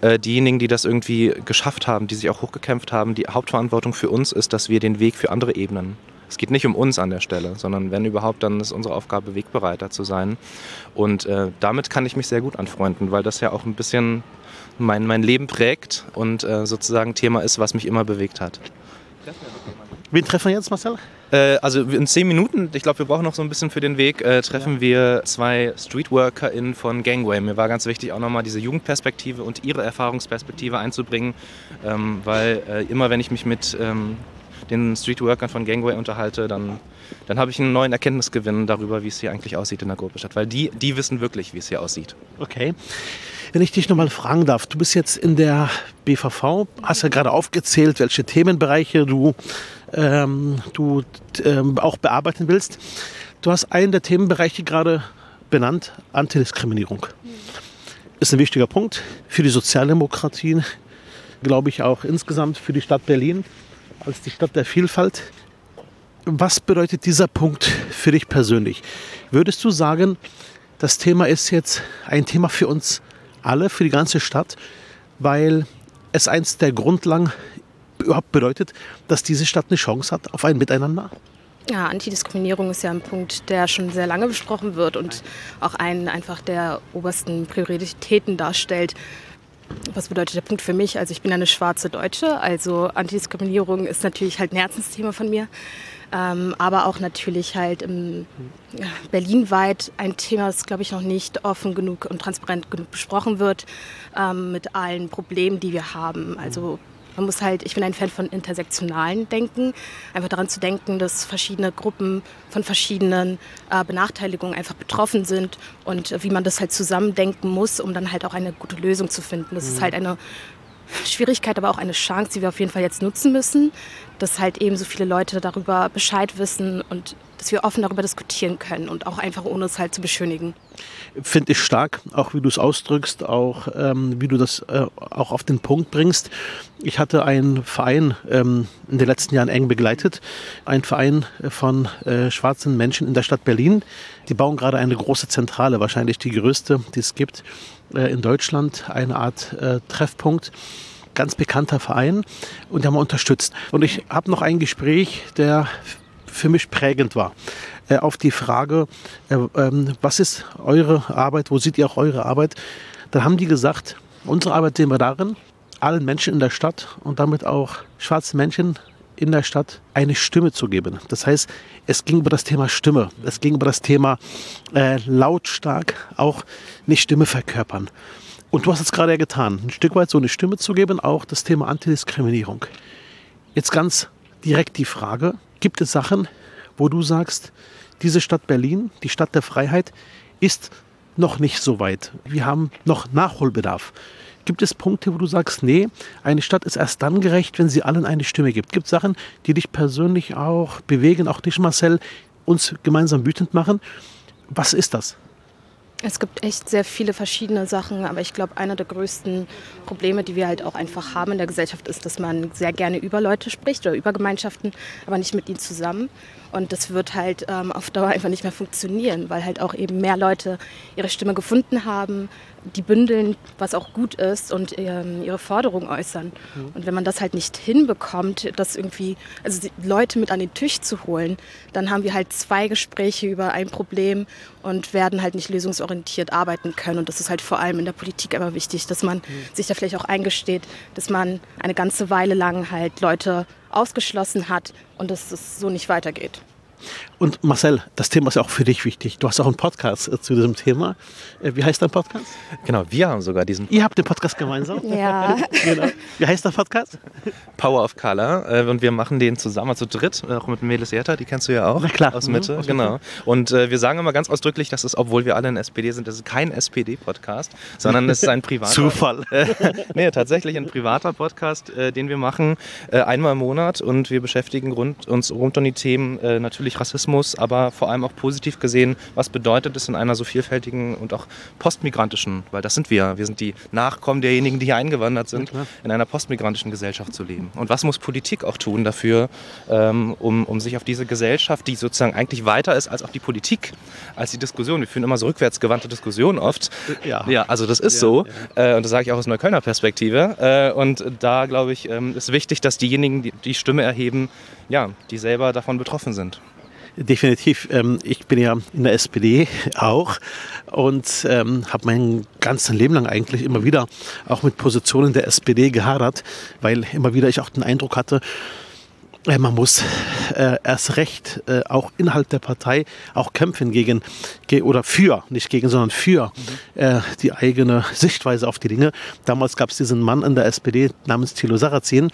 äh, diejenigen, die das irgendwie geschafft haben, die sich auch hochgekämpft haben, die Hauptverantwortung für uns ist, dass wir den Weg für andere ebnen. Es geht nicht um uns an der Stelle, sondern wenn überhaupt, dann ist unsere Aufgabe, Wegbereiter zu sein. Und äh, damit kann ich mich sehr gut anfreunden, weil das ja auch ein bisschen mein, mein Leben prägt und äh, sozusagen Thema ist, was mich immer bewegt hat. Wen treffen wir jetzt, Marcel? Äh, also in zehn Minuten, ich glaube, wir brauchen noch so ein bisschen für den Weg, äh, treffen ja. wir zwei StreetworkerInnen von Gangway. Mir war ganz wichtig, auch nochmal diese Jugendperspektive und ihre Erfahrungsperspektive einzubringen, ähm, weil äh, immer, wenn ich mich mit ähm, den Streetworkern von Gangway unterhalte, dann, dann habe ich einen neuen Erkenntnisgewinn darüber, wie es hier eigentlich aussieht in der Gruppestadt, weil die, die wissen wirklich, wie es hier aussieht. Okay. Wenn ich dich nochmal fragen darf, du bist jetzt in der BVV, hast ja gerade aufgezählt, welche Themenbereiche du ähm, du ähm, auch bearbeiten willst. Du hast einen der Themenbereiche gerade benannt, Antidiskriminierung. Ist ein wichtiger Punkt für die Sozialdemokratien, glaube ich auch insgesamt für die Stadt Berlin als die Stadt der Vielfalt. Was bedeutet dieser Punkt für dich persönlich? Würdest du sagen, das Thema ist jetzt ein Thema für uns alle, für die ganze Stadt, weil es eins der Grundlagen überhaupt bedeutet, dass diese Stadt eine Chance hat auf ein Miteinander? Ja, Antidiskriminierung ist ja ein Punkt, der schon sehr lange besprochen wird und auch einen einfach der obersten Prioritäten darstellt. Was bedeutet der Punkt für mich? Also ich bin eine schwarze Deutsche, also Antidiskriminierung ist natürlich halt ein Herzensthema von mir, ähm, aber auch natürlich halt im, berlinweit ein Thema, das glaube ich noch nicht offen genug und transparent genug besprochen wird, ähm, mit allen Problemen, die wir haben. Also man muss halt, ich bin ein Fan von intersektionalen Denken, einfach daran zu denken, dass verschiedene Gruppen von verschiedenen äh, Benachteiligungen einfach betroffen sind und äh, wie man das halt zusammendenken muss, um dann halt auch eine gute Lösung zu finden. Das mhm. ist halt eine Schwierigkeit, aber auch eine Chance, die wir auf jeden Fall jetzt nutzen müssen, dass halt eben so viele Leute darüber Bescheid wissen und dass wir offen darüber diskutieren können und auch einfach ohne es halt zu beschönigen. Finde ich stark, auch wie du es ausdrückst, auch ähm, wie du das äh, auch auf den Punkt bringst. Ich hatte einen Verein ähm, in den letzten Jahren eng begleitet, ein Verein von äh, schwarzen Menschen in der Stadt Berlin. Die bauen gerade eine große Zentrale, wahrscheinlich die größte, die es gibt äh, in Deutschland, eine Art äh, Treffpunkt ganz bekannter Verein und die haben wir unterstützt. Und ich habe noch ein Gespräch, der für mich prägend war. Äh, auf die Frage, äh, ähm, was ist eure Arbeit, wo seht ihr auch eure Arbeit? Dann haben die gesagt, unsere Arbeit sehen wir darin, allen Menschen in der Stadt und damit auch schwarzen Menschen in der Stadt eine Stimme zu geben. Das heißt, es ging über das Thema Stimme, es ging über das Thema äh, lautstark auch eine Stimme verkörpern. Und du hast es gerade ja getan, ein Stück weit so eine Stimme zu geben, auch das Thema Antidiskriminierung. Jetzt ganz direkt die Frage, Gibt es Sachen, wo du sagst, diese Stadt Berlin, die Stadt der Freiheit, ist noch nicht so weit. Wir haben noch Nachholbedarf. Gibt es Punkte, wo du sagst, nee, eine Stadt ist erst dann gerecht, wenn sie allen eine Stimme gibt? Gibt es Sachen, die dich persönlich auch bewegen, auch dich, Marcel, uns gemeinsam wütend machen? Was ist das? Es gibt echt sehr viele verschiedene Sachen, aber ich glaube, einer der größten Probleme, die wir halt auch einfach haben in der Gesellschaft, ist, dass man sehr gerne über Leute spricht oder über Gemeinschaften, aber nicht mit ihnen zusammen. Und das wird halt ähm, auf Dauer einfach nicht mehr funktionieren, weil halt auch eben mehr Leute ihre Stimme gefunden haben, die bündeln, was auch gut ist und ähm, ihre Forderungen äußern. Mhm. Und wenn man das halt nicht hinbekommt, das irgendwie, also Leute mit an den Tisch zu holen, dann haben wir halt zwei Gespräche über ein Problem und werden halt nicht lösungsorientiert arbeiten können. Und das ist halt vor allem in der Politik immer wichtig, dass man mhm. sich da vielleicht auch eingesteht, dass man eine ganze Weile lang halt Leute ausgeschlossen hat und dass es so nicht weitergeht. Und Marcel, das Thema ist ja auch für dich wichtig. Du hast auch einen Podcast äh, zu diesem Thema. Äh, wie heißt dein Podcast? Genau, wir haben sogar diesen. Ihr habt den Podcast gemeinsam? Ja. genau. Wie heißt der Podcast? Power of Color. Äh, und wir machen den zusammen zu dritt, auch mit Melis Jetta, die kennst du ja auch. Na klar. Aus Mitte, mhm, aus genau. Und wir sagen immer ganz ausdrücklich, dass es, obwohl wir alle in SPD sind, das ist kein SPD-Podcast, sondern es ist ein privater. Zufall. nee, tatsächlich ein privater Podcast, den wir machen, einmal im Monat. Und wir beschäftigen rund, uns rund um die Themen natürlich Rassismus Rassismus, aber vor allem auch positiv gesehen, was bedeutet es in einer so vielfältigen und auch postmigrantischen, weil das sind wir, wir sind die Nachkommen derjenigen, die hier eingewandert sind, in einer postmigrantischen Gesellschaft zu leben. Und was muss Politik auch tun dafür, ähm, um, um sich auf diese Gesellschaft, die sozusagen eigentlich weiter ist als auch die Politik, als die Diskussion. Wir führen immer so rückwärtsgewandte Diskussionen oft. Ja, ja also das ist ja, so. Ja. Äh, und das sage ich auch aus Neuköllner Perspektive. Äh, und da, glaube ich, ähm, ist wichtig, dass diejenigen, die die Stimme erheben, ja, die selber davon betroffen sind. Definitiv. Ähm, ich bin ja in der SPD auch und ähm, habe mein ganzes Leben lang eigentlich immer wieder auch mit Positionen der SPD gehadert, weil immer wieder ich auch den Eindruck hatte, man muss äh, erst recht äh, auch innerhalb der Partei auch kämpfen gegen, ge oder für, nicht gegen, sondern für mhm. die eigene Sichtweise auf die Dinge. Damals gab es diesen Mann in der SPD namens Thilo Sarrazin.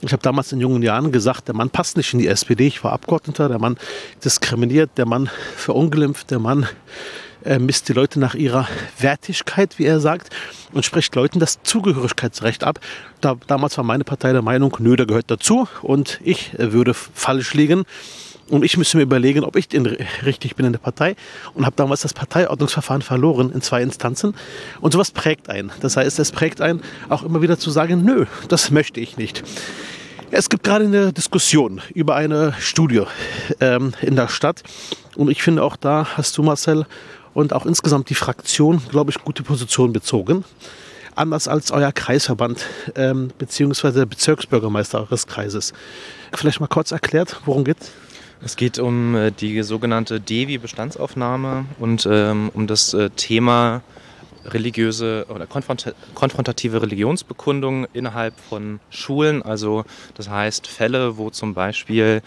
Ich habe damals in jungen Jahren gesagt, der Mann passt nicht in die SPD. Ich war Abgeordneter, der Mann diskriminiert, der Mann verunglimpft, der Mann äh, misst die Leute nach ihrer Wertigkeit, wie er sagt, und spricht Leuten das Zugehörigkeitsrecht ab. Da, damals war meine Partei der Meinung, nö, der gehört dazu und ich äh, würde falsch liegen. Und ich müsste mir überlegen, ob ich in, richtig bin in der Partei. Und habe damals das Parteiordnungsverfahren verloren in zwei Instanzen. Und sowas prägt ein. Das heißt, es prägt ein, auch immer wieder zu sagen, nö, das möchte ich nicht. Es gibt gerade eine Diskussion über eine Studie ähm, in der Stadt. Und ich finde, auch da hast du, Marcel, und auch insgesamt die Fraktion, glaube ich, gute Position bezogen. Anders als euer Kreisverband ähm, beziehungsweise der Bezirksbürgermeister eures Kreises. Vielleicht mal kurz erklärt, worum geht es? Es geht um äh, die sogenannte Devi-Bestandsaufnahme und ähm, um das äh, Thema religiöse oder konfrontative Religionsbekundung innerhalb von Schulen. Also das heißt Fälle, wo zum Beispiel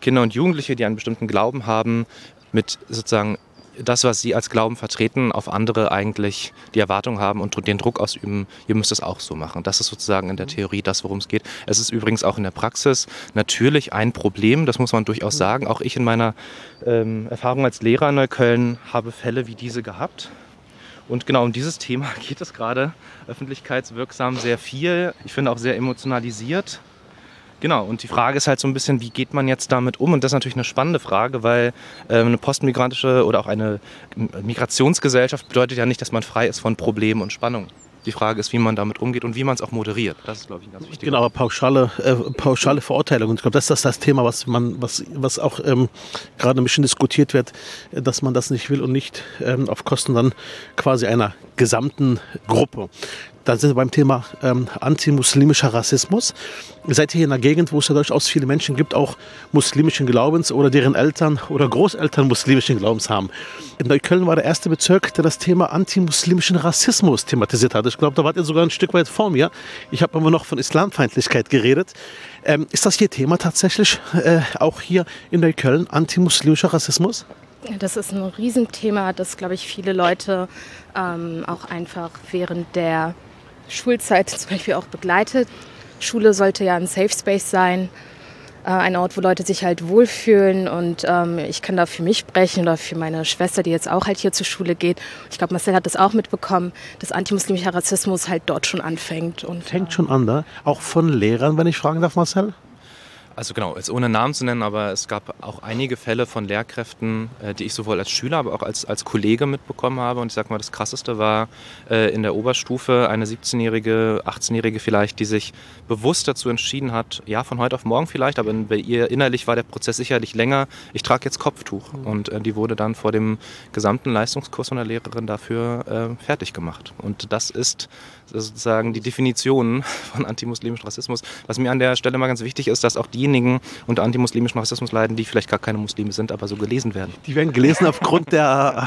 Kinder und Jugendliche, die einen bestimmten Glauben haben, mit sozusagen das, was sie als Glauben vertreten, auf andere eigentlich die Erwartung haben und den Druck ausüben, ihr müsst es auch so machen. Das ist sozusagen in der Theorie das, worum es geht. Es ist übrigens auch in der Praxis natürlich ein Problem, das muss man durchaus sagen. Auch ich in meiner ähm, Erfahrung als Lehrer in Neukölln habe Fälle wie diese gehabt. Und genau um dieses Thema geht es gerade öffentlichkeitswirksam sehr viel. Ich finde auch sehr emotionalisiert. Genau, und die Frage ist halt so ein bisschen, wie geht man jetzt damit um? Und das ist natürlich eine spannende Frage, weil äh, eine postmigrantische oder auch eine Migrationsgesellschaft bedeutet ja nicht, dass man frei ist von Problemen und Spannungen. Die Frage ist, wie man damit umgeht und wie man es auch moderiert. Das ist, glaube ich, ein ganz wichtiger Genau, aber pauschale, äh, pauschale Verurteilung. Und ich glaube, das ist das, das Thema, was, man, was, was auch ähm, gerade ein bisschen diskutiert wird, dass man das nicht will und nicht ähm, auf Kosten dann quasi einer gesamten Gruppe. Da sind wir beim Thema ähm, antimuslimischer Rassismus. Ihr seid hier in einer Gegend, wo es ja durchaus viele Menschen gibt, auch muslimischen Glaubens oder deren Eltern oder Großeltern muslimischen Glaubens haben. In Neukölln war der erste Bezirk, der das Thema antimuslimischen Rassismus thematisiert hat. Ich glaube, da wart ihr sogar ein Stück weit vor mir. Ich habe immer noch von Islamfeindlichkeit geredet. Ähm, ist das hier Thema tatsächlich äh, auch hier in Neukölln, antimuslimischer Rassismus? Das ist ein Riesenthema, das, glaube ich, viele Leute ähm, auch einfach während der Schulzeit zum Beispiel auch begleitet. Schule sollte ja ein Safe Space sein, äh, ein Ort, wo Leute sich halt wohlfühlen. Und ähm, ich kann da für mich sprechen oder für meine Schwester, die jetzt auch halt hier zur Schule geht. Ich glaube, Marcel hat das auch mitbekommen, dass antimuslimischer Rassismus halt dort schon anfängt. Und, Fängt schon an, da? Auch von Lehrern, wenn ich fragen darf, Marcel? Also genau, jetzt ohne Namen zu nennen, aber es gab auch einige Fälle von Lehrkräften, äh, die ich sowohl als Schüler, aber auch als, als Kollege mitbekommen habe. Und ich sag mal, das Krasseste war äh, in der Oberstufe eine 17-Jährige, 18-Jährige vielleicht, die sich bewusst dazu entschieden hat, ja, von heute auf morgen vielleicht, aber bei ihr innerlich war der Prozess sicherlich länger, ich trage jetzt Kopftuch. Mhm. Und äh, die wurde dann vor dem gesamten Leistungskurs von der Lehrerin dafür fertig gemacht. Und das ist sozusagen die Definition von antimuslimischem Rassismus. Was mir an der Stelle mal ganz wichtig ist, dass auch diejenigen unter antimuslimischem Rassismus leiden, die vielleicht gar keine Muslime sind, aber so gelesen werden. Die werden gelesen aufgrund der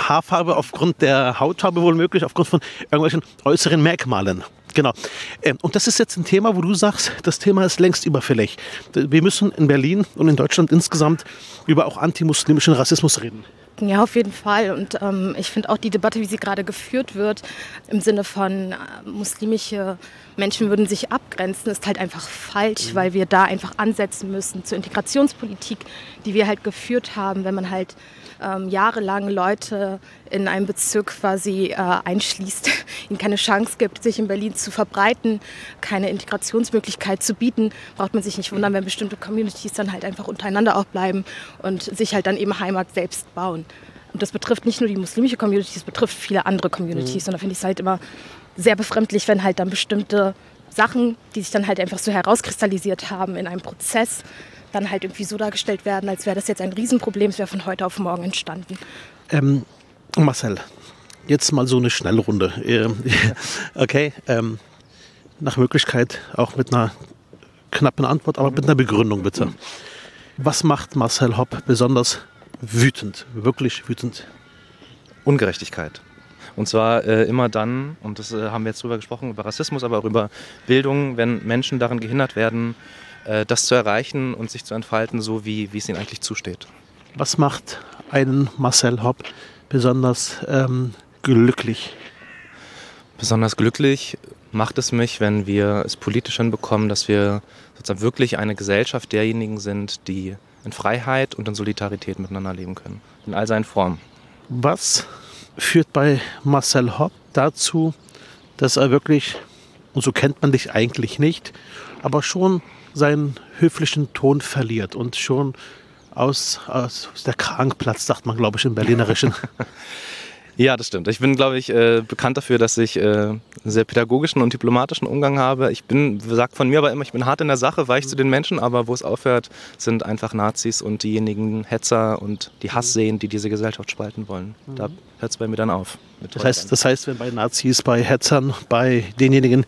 Haarfarbe, aufgrund der Hautfarbe wohl möglich, aufgrund von irgendwelchen äußeren Merkmalen. Genau. Ähm, und das ist jetzt ein Thema, wo du sagst, das Thema ist längst überfällig. Wir müssen in Berlin und in Deutschland insgesamt über auch antimuslimischen Rassismus reden. Ja, auf jeden Fall. Und ähm, ich finde auch die Debatte, wie sie gerade geführt wird, im Sinne von äh, muslimische Menschen würden sich abgrenzen, ist halt einfach falsch, mhm. weil wir da einfach ansetzen müssen zur Integrationspolitik, die wir halt geführt haben, wenn man halt ähm, jahrelang Leute in einem Bezirk quasi äh, einschließt, ihnen keine Chance gibt, sich in Berlin zu verbreiten, keine Integrationsmöglichkeit zu bieten, braucht man sich nicht wundern, wenn bestimmte Communities dann halt einfach untereinander auch bleiben und sich halt dann eben Heimat selbst bauen. Und das betrifft nicht nur die muslimische Community, das betrifft viele andere Communities. Mhm. Und da finde ich es halt immer sehr befremdlich, wenn halt dann bestimmte Sachen, die sich dann halt einfach so herauskristallisiert haben in einem Prozess, dann halt irgendwie so dargestellt werden, als wäre das jetzt ein Riesenproblem, es wäre von heute auf morgen entstanden. Ähm, Marcel, jetzt mal so eine Schnellrunde. okay, ähm, nach Möglichkeit auch mit einer knappen Antwort, aber mit einer Begründung bitte. Was macht Marcel Hopp besonders wütend, wirklich wütend? Ungerechtigkeit. Und zwar äh, immer dann, und das äh, haben wir jetzt drüber gesprochen, über Rassismus, aber auch über Bildung, wenn Menschen daran gehindert werden, das zu erreichen und sich zu entfalten, so wie, wie es ihnen eigentlich zusteht. Was macht einen Marcel Hopp besonders ähm, glücklich? Besonders glücklich macht es mich, wenn wir es politisch hinbekommen, dass wir sozusagen wirklich eine Gesellschaft derjenigen sind, die in Freiheit und in Solidarität miteinander leben können. In all seinen Formen. Was führt bei Marcel Hopp dazu, dass er wirklich, und so kennt man dich eigentlich nicht, aber schon seinen höflichen Ton verliert und schon aus, aus der Kragen platzt, sagt man, glaube ich, im Berlinerischen. Ja, das stimmt. Ich bin, glaube ich, äh, bekannt dafür, dass ich äh, einen sehr pädagogischen und diplomatischen Umgang habe. Ich bin, sag von mir aber immer, ich bin hart in der Sache, weich zu den Menschen, aber wo es aufhört, sind einfach Nazis und diejenigen Hetzer und die Hass sehen, die diese Gesellschaft spalten wollen. Da hört es bei mir dann auf. Das heißt, das heißt, wenn bei Nazis, bei Hetzern, bei denjenigen,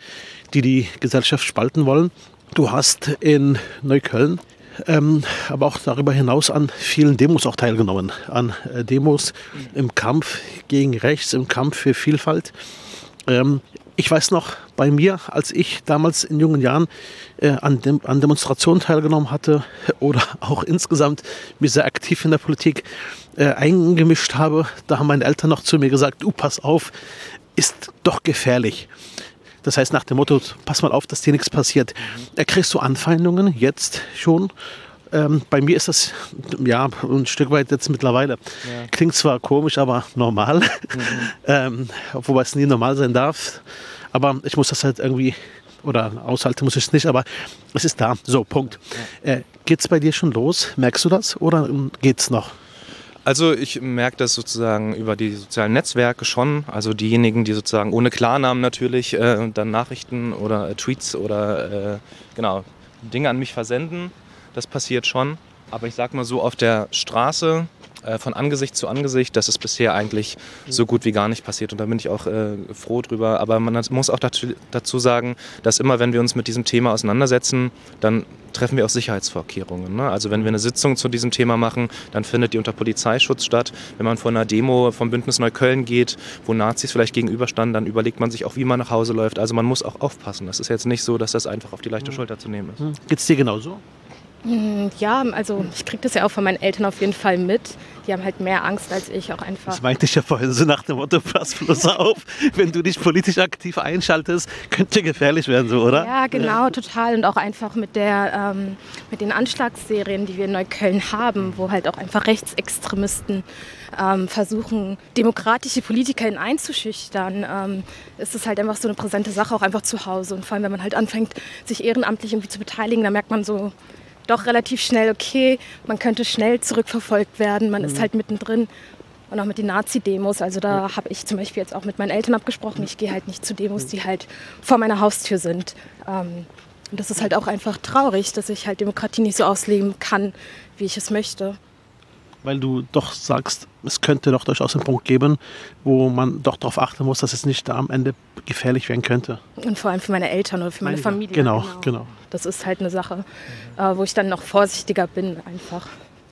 die die Gesellschaft spalten wollen, du hast in Neukölln ähm, aber auch darüber hinaus an vielen Demos auch teilgenommen. An äh, Demos im Kampf gegen Rechts, im Kampf für Vielfalt. Ähm, ich weiß noch, bei mir, als ich damals in jungen Jahren äh, an, Dem an Demonstrationen teilgenommen hatte oder auch insgesamt mich sehr aktiv in der Politik äh, eingemischt habe, da haben meine Eltern noch zu mir gesagt, du pass auf, ist doch gefährlich. Das heißt nach dem Motto, pass mal auf, dass dir nichts passiert. Mhm. Kriegst du Anfeindungen jetzt schon? Ähm, bei mir ist das ja ein Stück weit jetzt mittlerweile. Ja. Klingt zwar komisch, aber normal. Mhm. ähm, wobei es nie normal sein darf. Aber ich muss das halt irgendwie, oder aushalten muss ich es nicht, aber es ist da. So, Punkt. Ja. Äh, Geht es bei dir schon los? Merkst du das oder geht es noch? Also ich merke das sozusagen über die sozialen Netzwerke schon. Also diejenigen, die sozusagen ohne Klarnamen natürlich äh, dann Nachrichten oder äh, Tweets oder äh, genau Dinge an mich versenden. Das passiert schon. Aber ich sag mal so, auf der Straße von Angesicht zu Angesicht, das ist bisher eigentlich so gut wie gar nicht passiert. Und da bin ich auch äh, froh drüber. Aber man muss auch dazu sagen, dass immer, wenn wir uns mit diesem Thema auseinandersetzen, dann treffen wir auch Sicherheitsvorkehrungen. Ne? Also wenn wir eine Sitzung zu diesem Thema machen, dann findet die unter Polizeischutz statt. Wenn man von einer Demo vom Bündnis Neukölln geht, wo Nazis vielleicht gegenüberstanden, dann überlegt man sich auch, wie man nach Hause läuft. Also man muss auch aufpassen. Das ist jetzt nicht so, dass das einfach auf die leichte Schulter zu nehmen ist. Geht es dir genauso? Hm, ja, also ich kriege das ja auch von meinen Eltern auf jeden Fall mit. Die haben halt mehr Angst als ich auch einfach. Das meinte ich ja vorhin so nach dem Motto, pass bloß auf, wenn du dich politisch aktiv einschaltest, könnte gefährlich werden, so, oder? Ja, genau, ja. total. Und auch einfach mit, der, ähm, mit den Anschlagsserien, die wir in Neukölln haben, wo halt auch einfach Rechtsextremisten ähm, versuchen, demokratische PolitikerInnen einzuschüchtern, ähm, ist es halt einfach so eine präsente Sache, auch einfach zu Hause. Und vor allem, wenn man halt anfängt, sich ehrenamtlich irgendwie zu beteiligen, da merkt man so, doch relativ schnell, okay, man könnte schnell zurückverfolgt werden, man mhm. ist halt mittendrin. Und auch mit den Nazi-Demos. Also da ja. habe ich zum Beispiel jetzt auch mit meinen Eltern abgesprochen, ich gehe halt nicht zu Demos, die halt vor meiner Haustür sind. Ähm, und das ist halt auch einfach traurig, dass ich halt Demokratie nicht so ausleben kann, wie ich es möchte weil du doch sagst, es könnte doch durchaus einen Punkt geben, wo man doch darauf achten muss, dass es nicht da am Ende gefährlich werden könnte. Und vor allem für meine Eltern oder für meine Familie. Genau, genau, genau. Das ist halt eine Sache, äh, wo ich dann noch vorsichtiger bin einfach.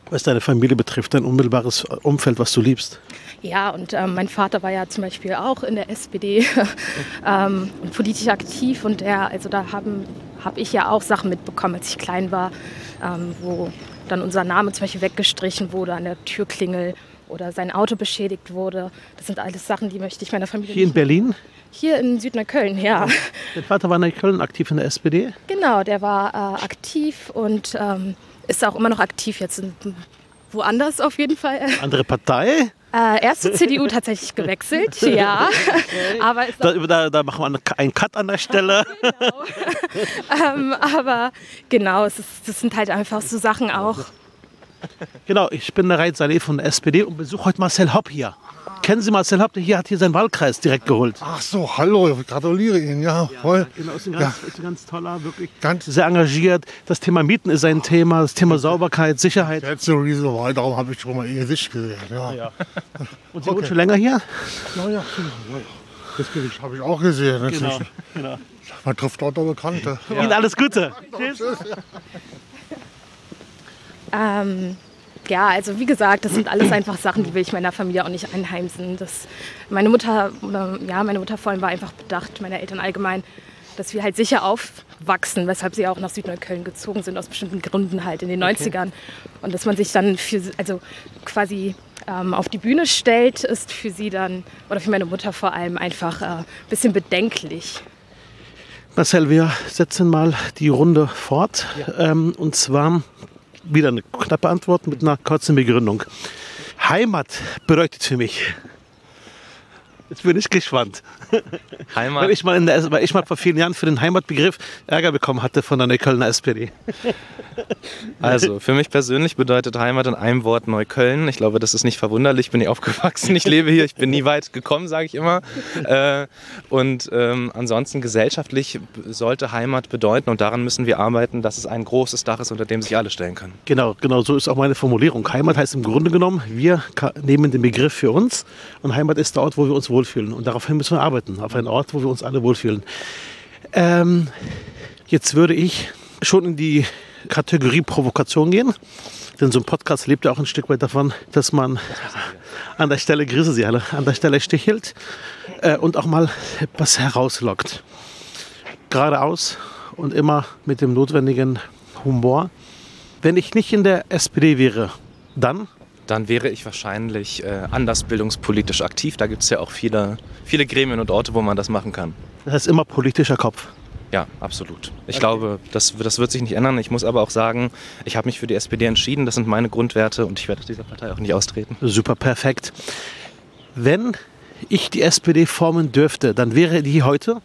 Was deine Familie betrifft, dein unmittelbares Umfeld, was du liebst. Ja, und ähm, mein Vater war ja zum Beispiel auch in der SPD ähm, und politisch aktiv und der, also da haben habe ich ja auch Sachen mitbekommen, als ich klein war, ähm, wo dann unser Name zum Beispiel weggestrichen wurde an der Türklingel oder sein Auto beschädigt wurde. Das sind alles Sachen, die möchte ich meiner Familie Hier in Berlin? Hier in Südneukölln, ja. Dein Vater war in Neukölln aktiv in der SPD? Genau, der war äh, aktiv und ähm, ist auch immer noch aktiv jetzt in, woanders auf jeden Fall. Andere Partei? Äh, erst zur CDU tatsächlich gewechselt, ja. aber da, da, da, machen wir einen Cut an der Stelle. genau. ähm, aber genau, es ist, das sind halt einfach so Sachen auch. Genau, ich bin der Reit Saleh von der SPD und besuche heute Marcel Hopp hier. Kennen Sie Marcel? Der hier hat hier seinen Wahlkreis direkt geholt. Ach so, hallo, ich gratuliere Ihnen, ja, voll. Ja, genau, ist ein, ganz, ja. ist ein ganz toller, wirklich ganz sehr engagiert. Das Thema Mieten ist ein Thema, das Thema Sauberkeit, Sicherheit. Letzte Riese darum habe ich schon mal Ihr Gesicht gesehen. Ja. ja. Und Sie okay. wohnen schon länger hier? Ja, ja, das habe ich auch gesehen. Genau, genau. Man trifft dort Bekannte. Ja. Ihnen alles Gute. Tschüss. Ähm, ja, also wie gesagt, das sind alles einfach Sachen, die will ich meiner Familie auch nicht einheimsen. Das, meine Mutter, oder, ja, meine Mutter vor allem war einfach bedacht, meine Eltern allgemein, dass wir halt sicher aufwachsen, weshalb sie auch nach Südneukölln gezogen sind, aus bestimmten Gründen halt in den 90ern. Und dass man sich dann für, also quasi ähm, auf die Bühne stellt, ist für sie dann, oder für meine Mutter vor allem, einfach ein äh, bisschen bedenklich. Marcel, wir setzen mal die Runde fort. Ja. Ähm, und zwar wieder eine knappe Antwort mit einer kurzen Begründung. Heimat bedeutet für mich Jetzt bin ich gespannt. Heimat. Weil ich, mal in der, weil ich mal vor vielen Jahren für den Heimatbegriff Ärger bekommen hatte von der Neuköllner SPD. Also, für mich persönlich bedeutet Heimat in einem Wort Neukölln. Ich glaube, das ist nicht verwunderlich. Ich bin hier aufgewachsen, ich lebe hier, ich bin nie weit gekommen, sage ich immer. Äh, und ähm, ansonsten gesellschaftlich sollte Heimat bedeuten, und daran müssen wir arbeiten, dass es ein großes Dach ist, unter dem sich alle stellen können. Genau, genau, so ist auch meine Formulierung. Heimat heißt im Grunde genommen, wir nehmen den Begriff für uns und Heimat ist der Ort, wo wir uns wohlfühlen. Und daraufhin müssen wir arbeiten, auf einen Ort, wo wir uns alle wohlfühlen. Ähm, jetzt würde ich schon in die Kategorie Provokation gehen. Denn so ein Podcast lebt ja auch ein Stück weit davon, dass man an der Stelle, grüße Sie alle, an der Stelle stichelt äh, und auch mal etwas herauslockt. Geradeaus und immer mit dem notwendigen Humor. Wenn ich nicht in der SPD wäre, dann? Dann wäre ich wahrscheinlich äh, anders bildungspolitisch aktiv. Da gibt es ja auch viele, viele Gremien und Orte, wo man das machen kann. Das heißt immer politischer Kopf. Ja, absolut. Ich okay. glaube, das, das wird sich nicht ändern. Ich muss aber auch sagen, ich habe mich für die SPD entschieden. Das sind meine Grundwerte und ich werde aus dieser Partei auch nicht austreten. Super, perfekt. Wenn ich die SPD formen dürfte, dann wäre die heute?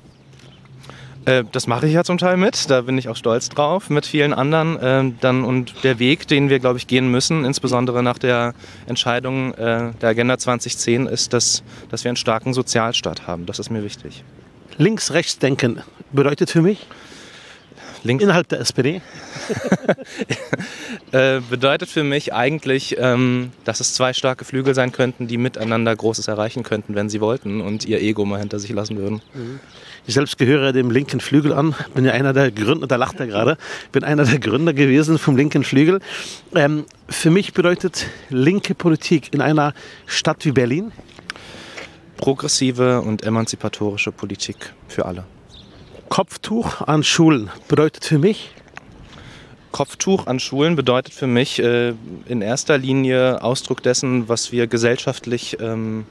Äh, das mache ich ja zum Teil mit, da bin ich auch stolz drauf, mit vielen anderen. Äh, dann, und der Weg, den wir, glaube ich, gehen müssen, insbesondere nach der Entscheidung äh, der Agenda 2010, ist, dass, dass wir einen starken Sozialstaat haben. Das ist mir wichtig. Links-Rechts-Denken bedeutet für mich? Links Innerhalb der SPD? äh, bedeutet für mich eigentlich, ähm, dass es zwei starke Flügel sein könnten, die miteinander Großes erreichen könnten, wenn sie wollten und ihr Ego mal hinter sich lassen würden. Mhm. Ich selbst gehöre dem linken Flügel an, bin ja einer der Gründer, da lacht er gerade, bin einer der Gründer gewesen vom linken Flügel. Ähm, für mich bedeutet linke Politik in einer Stadt wie Berlin, progressive und emanzipatorische Politik für alle. Kopftuch an Schulen bedeutet für mich? Kopftuch an Schulen bedeutet für mich äh, in erster Linie Ausdruck dessen, was wir gesellschaftlich ähm,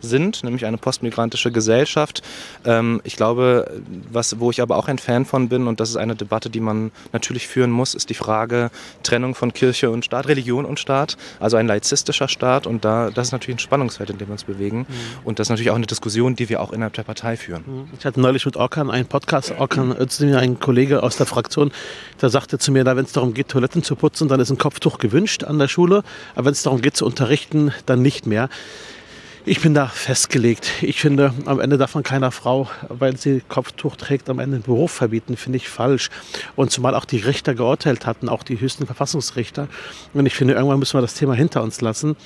sind, nämlich eine postmigrantische Gesellschaft. Ähm, ich glaube, was, wo ich aber auch ein Fan von bin, und das ist eine Debatte, die man natürlich führen muss, ist die Frage Trennung von Kirche und Staat, Religion und Staat, also ein laizistischer Staat. Und da, das ist natürlich ein Spannungsfeld, in dem wir uns bewegen. Mhm. Und das ist natürlich auch eine Diskussion, die wir auch innerhalb der Partei führen. Mhm. Ich hatte neulich mit Orkan einen Podcast, Orkan Özdemir, ein Kollege aus der Fraktion, der sagte zu mir, wenn es darum geht, Toiletten zu putzen, dann ist ein Kopftuch gewünscht an der Schule, aber wenn es darum geht zu unterrichten, dann nicht mehr. Ich bin da festgelegt. Ich finde, am Ende darf man keiner Frau, weil sie Kopftuch trägt, am Ende den Beruf verbieten, finde ich falsch. Und zumal auch die Richter geurteilt hatten, auch die höchsten Verfassungsrichter. Und ich finde, irgendwann müssen wir das Thema hinter uns lassen.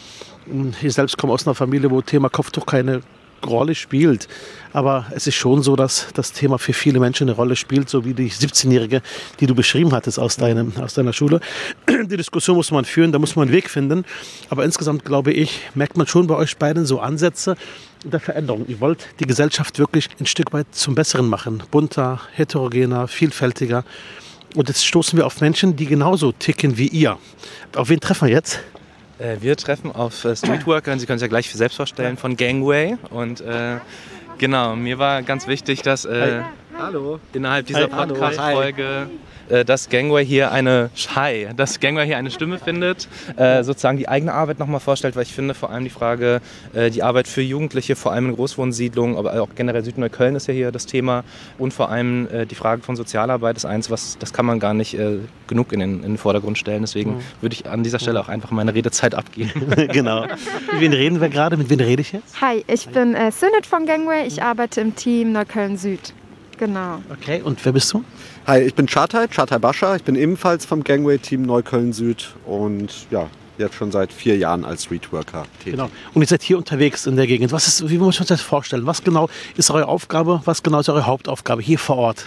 Ich selbst komme aus einer Familie, wo Thema Kopftuch keine Rolle spielt. Aber es ist schon so, dass das Thema für viele Menschen eine Rolle spielt, so wie die 17-Jährige, die du beschrieben hattest aus, deinem, aus deiner Schule. Die Diskussion muss man führen, da muss man einen Weg finden. Aber insgesamt, glaube ich, merkt man schon bei euch beiden so Ansätze der Veränderung. Ihr wollt die Gesellschaft wirklich ein Stück weit zum Besseren machen. Bunter, heterogener, vielfältiger. Und jetzt stoßen wir auf Menschen, die genauso ticken wie ihr. Auf wen treffen wir jetzt? Äh, wir treffen auf äh, Streetworker, Sie können sich ja gleich selbst vorstellen, von Gangway. Und äh, genau, mir war ganz wichtig, dass äh, innerhalb dieser Podcast-Folge äh, dass Gangway hier eine Hi, dass Gangway hier eine Stimme findet, äh, sozusagen die eigene Arbeit nochmal vorstellt, weil ich finde vor allem die Frage, äh, die Arbeit für Jugendliche, vor allem in Großwohnsiedlungen, aber auch generell Südneukölln ist ja hier das Thema und vor allem äh, die Frage von Sozialarbeit ist eins, was das kann man gar nicht äh, genug in den, in den, Vordergrund stellen. Deswegen mhm. würde ich an dieser Stelle auch einfach meine Redezeit abgeben. genau. Mit wem reden wir gerade? Mit wem rede ich jetzt? Hi, ich bin äh, Synod von Gangway. Ich arbeite im Team Neukölln Süd. Genau. Okay, und wer bist du? Hi, ich bin Chartai, Chartai Bascha. Ich bin ebenfalls vom Gangway-Team Neukölln Süd und ja, jetzt schon seit vier Jahren als Streetworker tätig. Genau. Und ihr seid hier unterwegs in der Gegend. Was ist, wie muss man sich das vorstellen? Was genau ist eure Aufgabe? Was genau ist eure Hauptaufgabe hier vor Ort?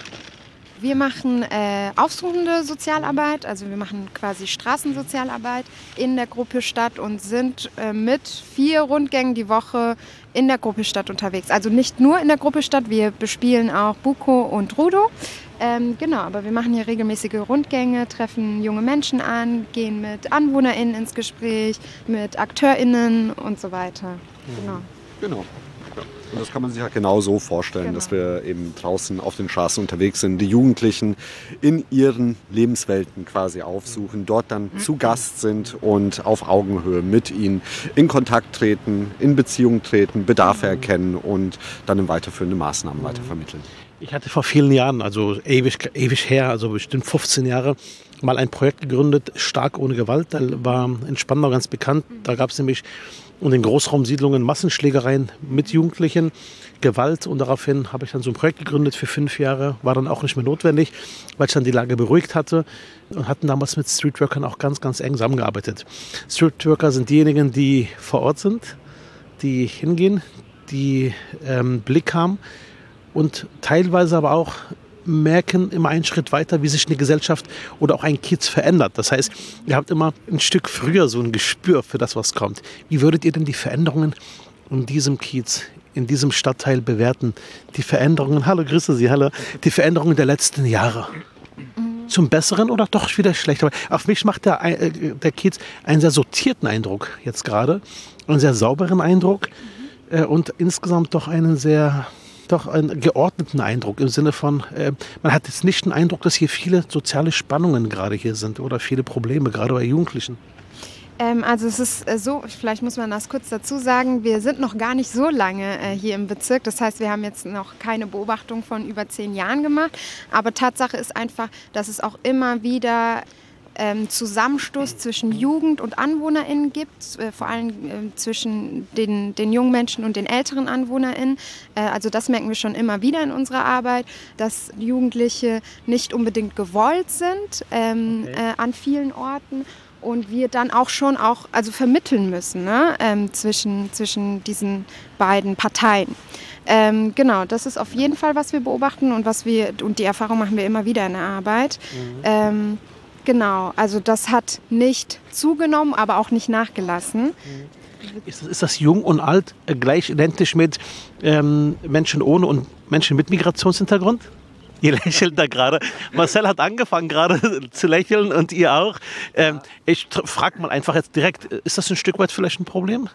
Wir machen äh, aufsuchende Sozialarbeit, also wir machen quasi Straßensozialarbeit in der Gruppe Stadt und sind äh, mit vier Rundgängen die Woche in der Gruppe Stadt unterwegs. Also nicht nur in der Gruppe Stadt, wir bespielen auch Buko und Rudo. Ähm, genau, aber wir machen hier regelmäßige Rundgänge, treffen junge Menschen an, gehen mit AnwohnerInnen ins Gespräch, mit AkteurInnen und so weiter. Genau. Genau. Und das kann man sich ja genau so vorstellen, genau. dass wir eben draußen auf den Straßen unterwegs sind, die Jugendlichen in ihren Lebenswelten quasi aufsuchen, dort dann mhm. zu Gast sind und auf Augenhöhe mit ihnen in Kontakt treten, in Beziehung treten, Bedarfe mhm. erkennen und dann in weiterführende Maßnahmen mhm. weitervermitteln. Ich hatte vor vielen Jahren, also ewig, ewig her, also bestimmt 15 Jahre, mal ein Projekt gegründet, Stark ohne Gewalt. Da war in Spandau ganz bekannt. Da gab es nämlich und in Großraumsiedlungen Massenschlägereien mit Jugendlichen, Gewalt. Und daraufhin habe ich dann so ein Projekt gegründet für fünf Jahre. War dann auch nicht mehr notwendig, weil ich dann die Lage beruhigt hatte. Und hatten damals mit Streetworkern auch ganz, ganz eng zusammengearbeitet. Streetworker sind diejenigen, die vor Ort sind, die hingehen, die ähm, Blick haben und teilweise aber auch merken immer einen Schritt weiter, wie sich eine Gesellschaft oder auch ein Kiez verändert. Das heißt, ihr habt immer ein Stück früher so ein Gespür für das, was kommt. Wie würdet ihr denn die Veränderungen in diesem Kiez, in diesem Stadtteil bewerten? Die Veränderungen, hallo, grüße Sie, hallo, die Veränderungen der letzten Jahre. Zum Besseren oder doch wieder schlechter? Auf mich macht der, äh, der Kiez einen sehr sortierten Eindruck jetzt gerade, einen sehr sauberen Eindruck äh, und insgesamt doch einen sehr doch einen geordneten Eindruck im Sinne von, äh, man hat jetzt nicht den Eindruck, dass hier viele soziale Spannungen gerade hier sind oder viele Probleme, gerade bei Jugendlichen. Ähm, also es ist äh, so, vielleicht muss man das kurz dazu sagen, wir sind noch gar nicht so lange äh, hier im Bezirk. Das heißt, wir haben jetzt noch keine Beobachtung von über zehn Jahren gemacht. Aber Tatsache ist einfach, dass es auch immer wieder ähm, Zusammenstoß zwischen Jugend und AnwohnerInnen gibt, äh, vor allem äh, zwischen den, den jungen Menschen und den älteren AnwohnerInnen. Äh, also das merken wir schon immer wieder in unserer Arbeit, dass Jugendliche nicht unbedingt gewollt sind ähm, okay. Äh, an vielen Orten und wir dann auch schon auch also vermitteln müssen ne, ähm, zwischen, zwischen diesen beiden Parteien. Ähm, genau, das ist auf jeden Fall, was wir beobachten und was wir und die Erfahrung machen wir immer wieder in der Arbeit. Mhm. Ähm, Genau, also das hat nicht zugenommen, aber auch nicht nachgelassen. Ist das, ist das jung und alt äh, gleich identisch mit ähm, Menschen ohne und Menschen mit Migrationshintergrund? Ihr lächelt da gerade. Marcel hat angefangen gerade zu lächeln und ihr auch. Ähm, ich frage mal einfach jetzt direkt, ist das ein Stück weit vielleicht ein Problem?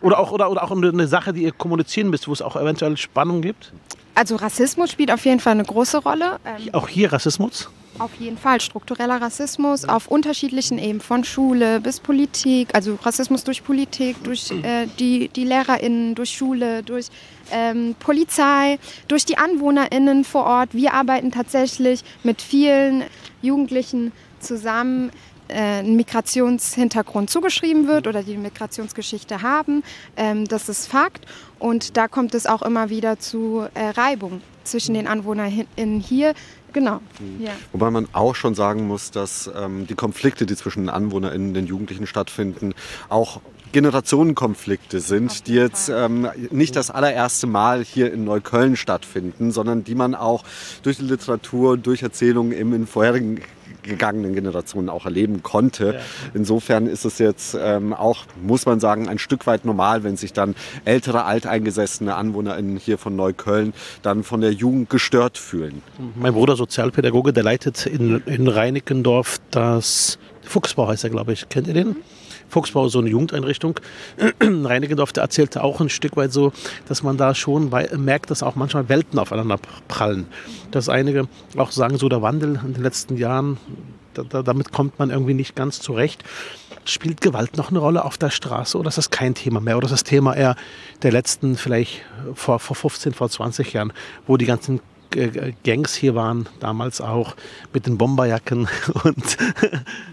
Oder auch, oder, oder auch eine Sache, die ihr kommunizieren müsst, wo es auch eventuell Spannung gibt? Also Rassismus spielt auf jeden Fall eine große Rolle. Ähm, auch hier Rassismus? Auf jeden Fall. Struktureller Rassismus auf unterschiedlichen Ebenen, von Schule bis Politik, also Rassismus durch Politik, durch äh, die, die LehrerInnen, durch Schule, durch ähm, Polizei, durch die AnwohnerInnen vor Ort. Wir arbeiten tatsächlich mit vielen Jugendlichen zusammen, äh, ein Migrationshintergrund zugeschrieben wird oder die Migrationsgeschichte haben. Ähm, das ist Fakt. Und da kommt es auch immer wieder zu äh, Reibung zwischen den AnwohnerInnen hier Genau. Mhm. Ja. Wobei man auch schon sagen muss, dass ähm, die Konflikte, die zwischen den AnwohnerInnen und den Jugendlichen stattfinden, auch Generationenkonflikte sind, die jetzt ähm, nicht das allererste Mal hier in Neukölln stattfinden, sondern die man auch durch die Literatur, durch Erzählungen im, in vorherigen gegangenen Generationen auch erleben konnte. Ja. Insofern ist es jetzt ähm, auch, muss man sagen, ein Stück weit normal, wenn sich dann ältere, alteingesessene AnwohnerInnen hier von Neukölln dann von der Jugend gestört fühlen. Mein Bruder Sozialpädagoge, der leitet in, in Reinickendorf das Fuchsbau heißt er, glaube ich. Kennt ihr den? Fuchsbau, so eine Jugendeinrichtung. Reinickendorf, der erzählte auch ein Stück weit so, dass man da schon merkt, dass auch manchmal Welten aufeinander prallen. Dass einige auch sagen, so der Wandel in den letzten Jahren, da, damit kommt man irgendwie nicht ganz zurecht. Spielt Gewalt noch eine Rolle auf der Straße oder ist das kein Thema mehr? Oder ist das Thema eher der letzten, vielleicht vor, vor 15, vor 20 Jahren, wo die ganzen Gangs hier waren, damals auch mit den Bomberjacken und.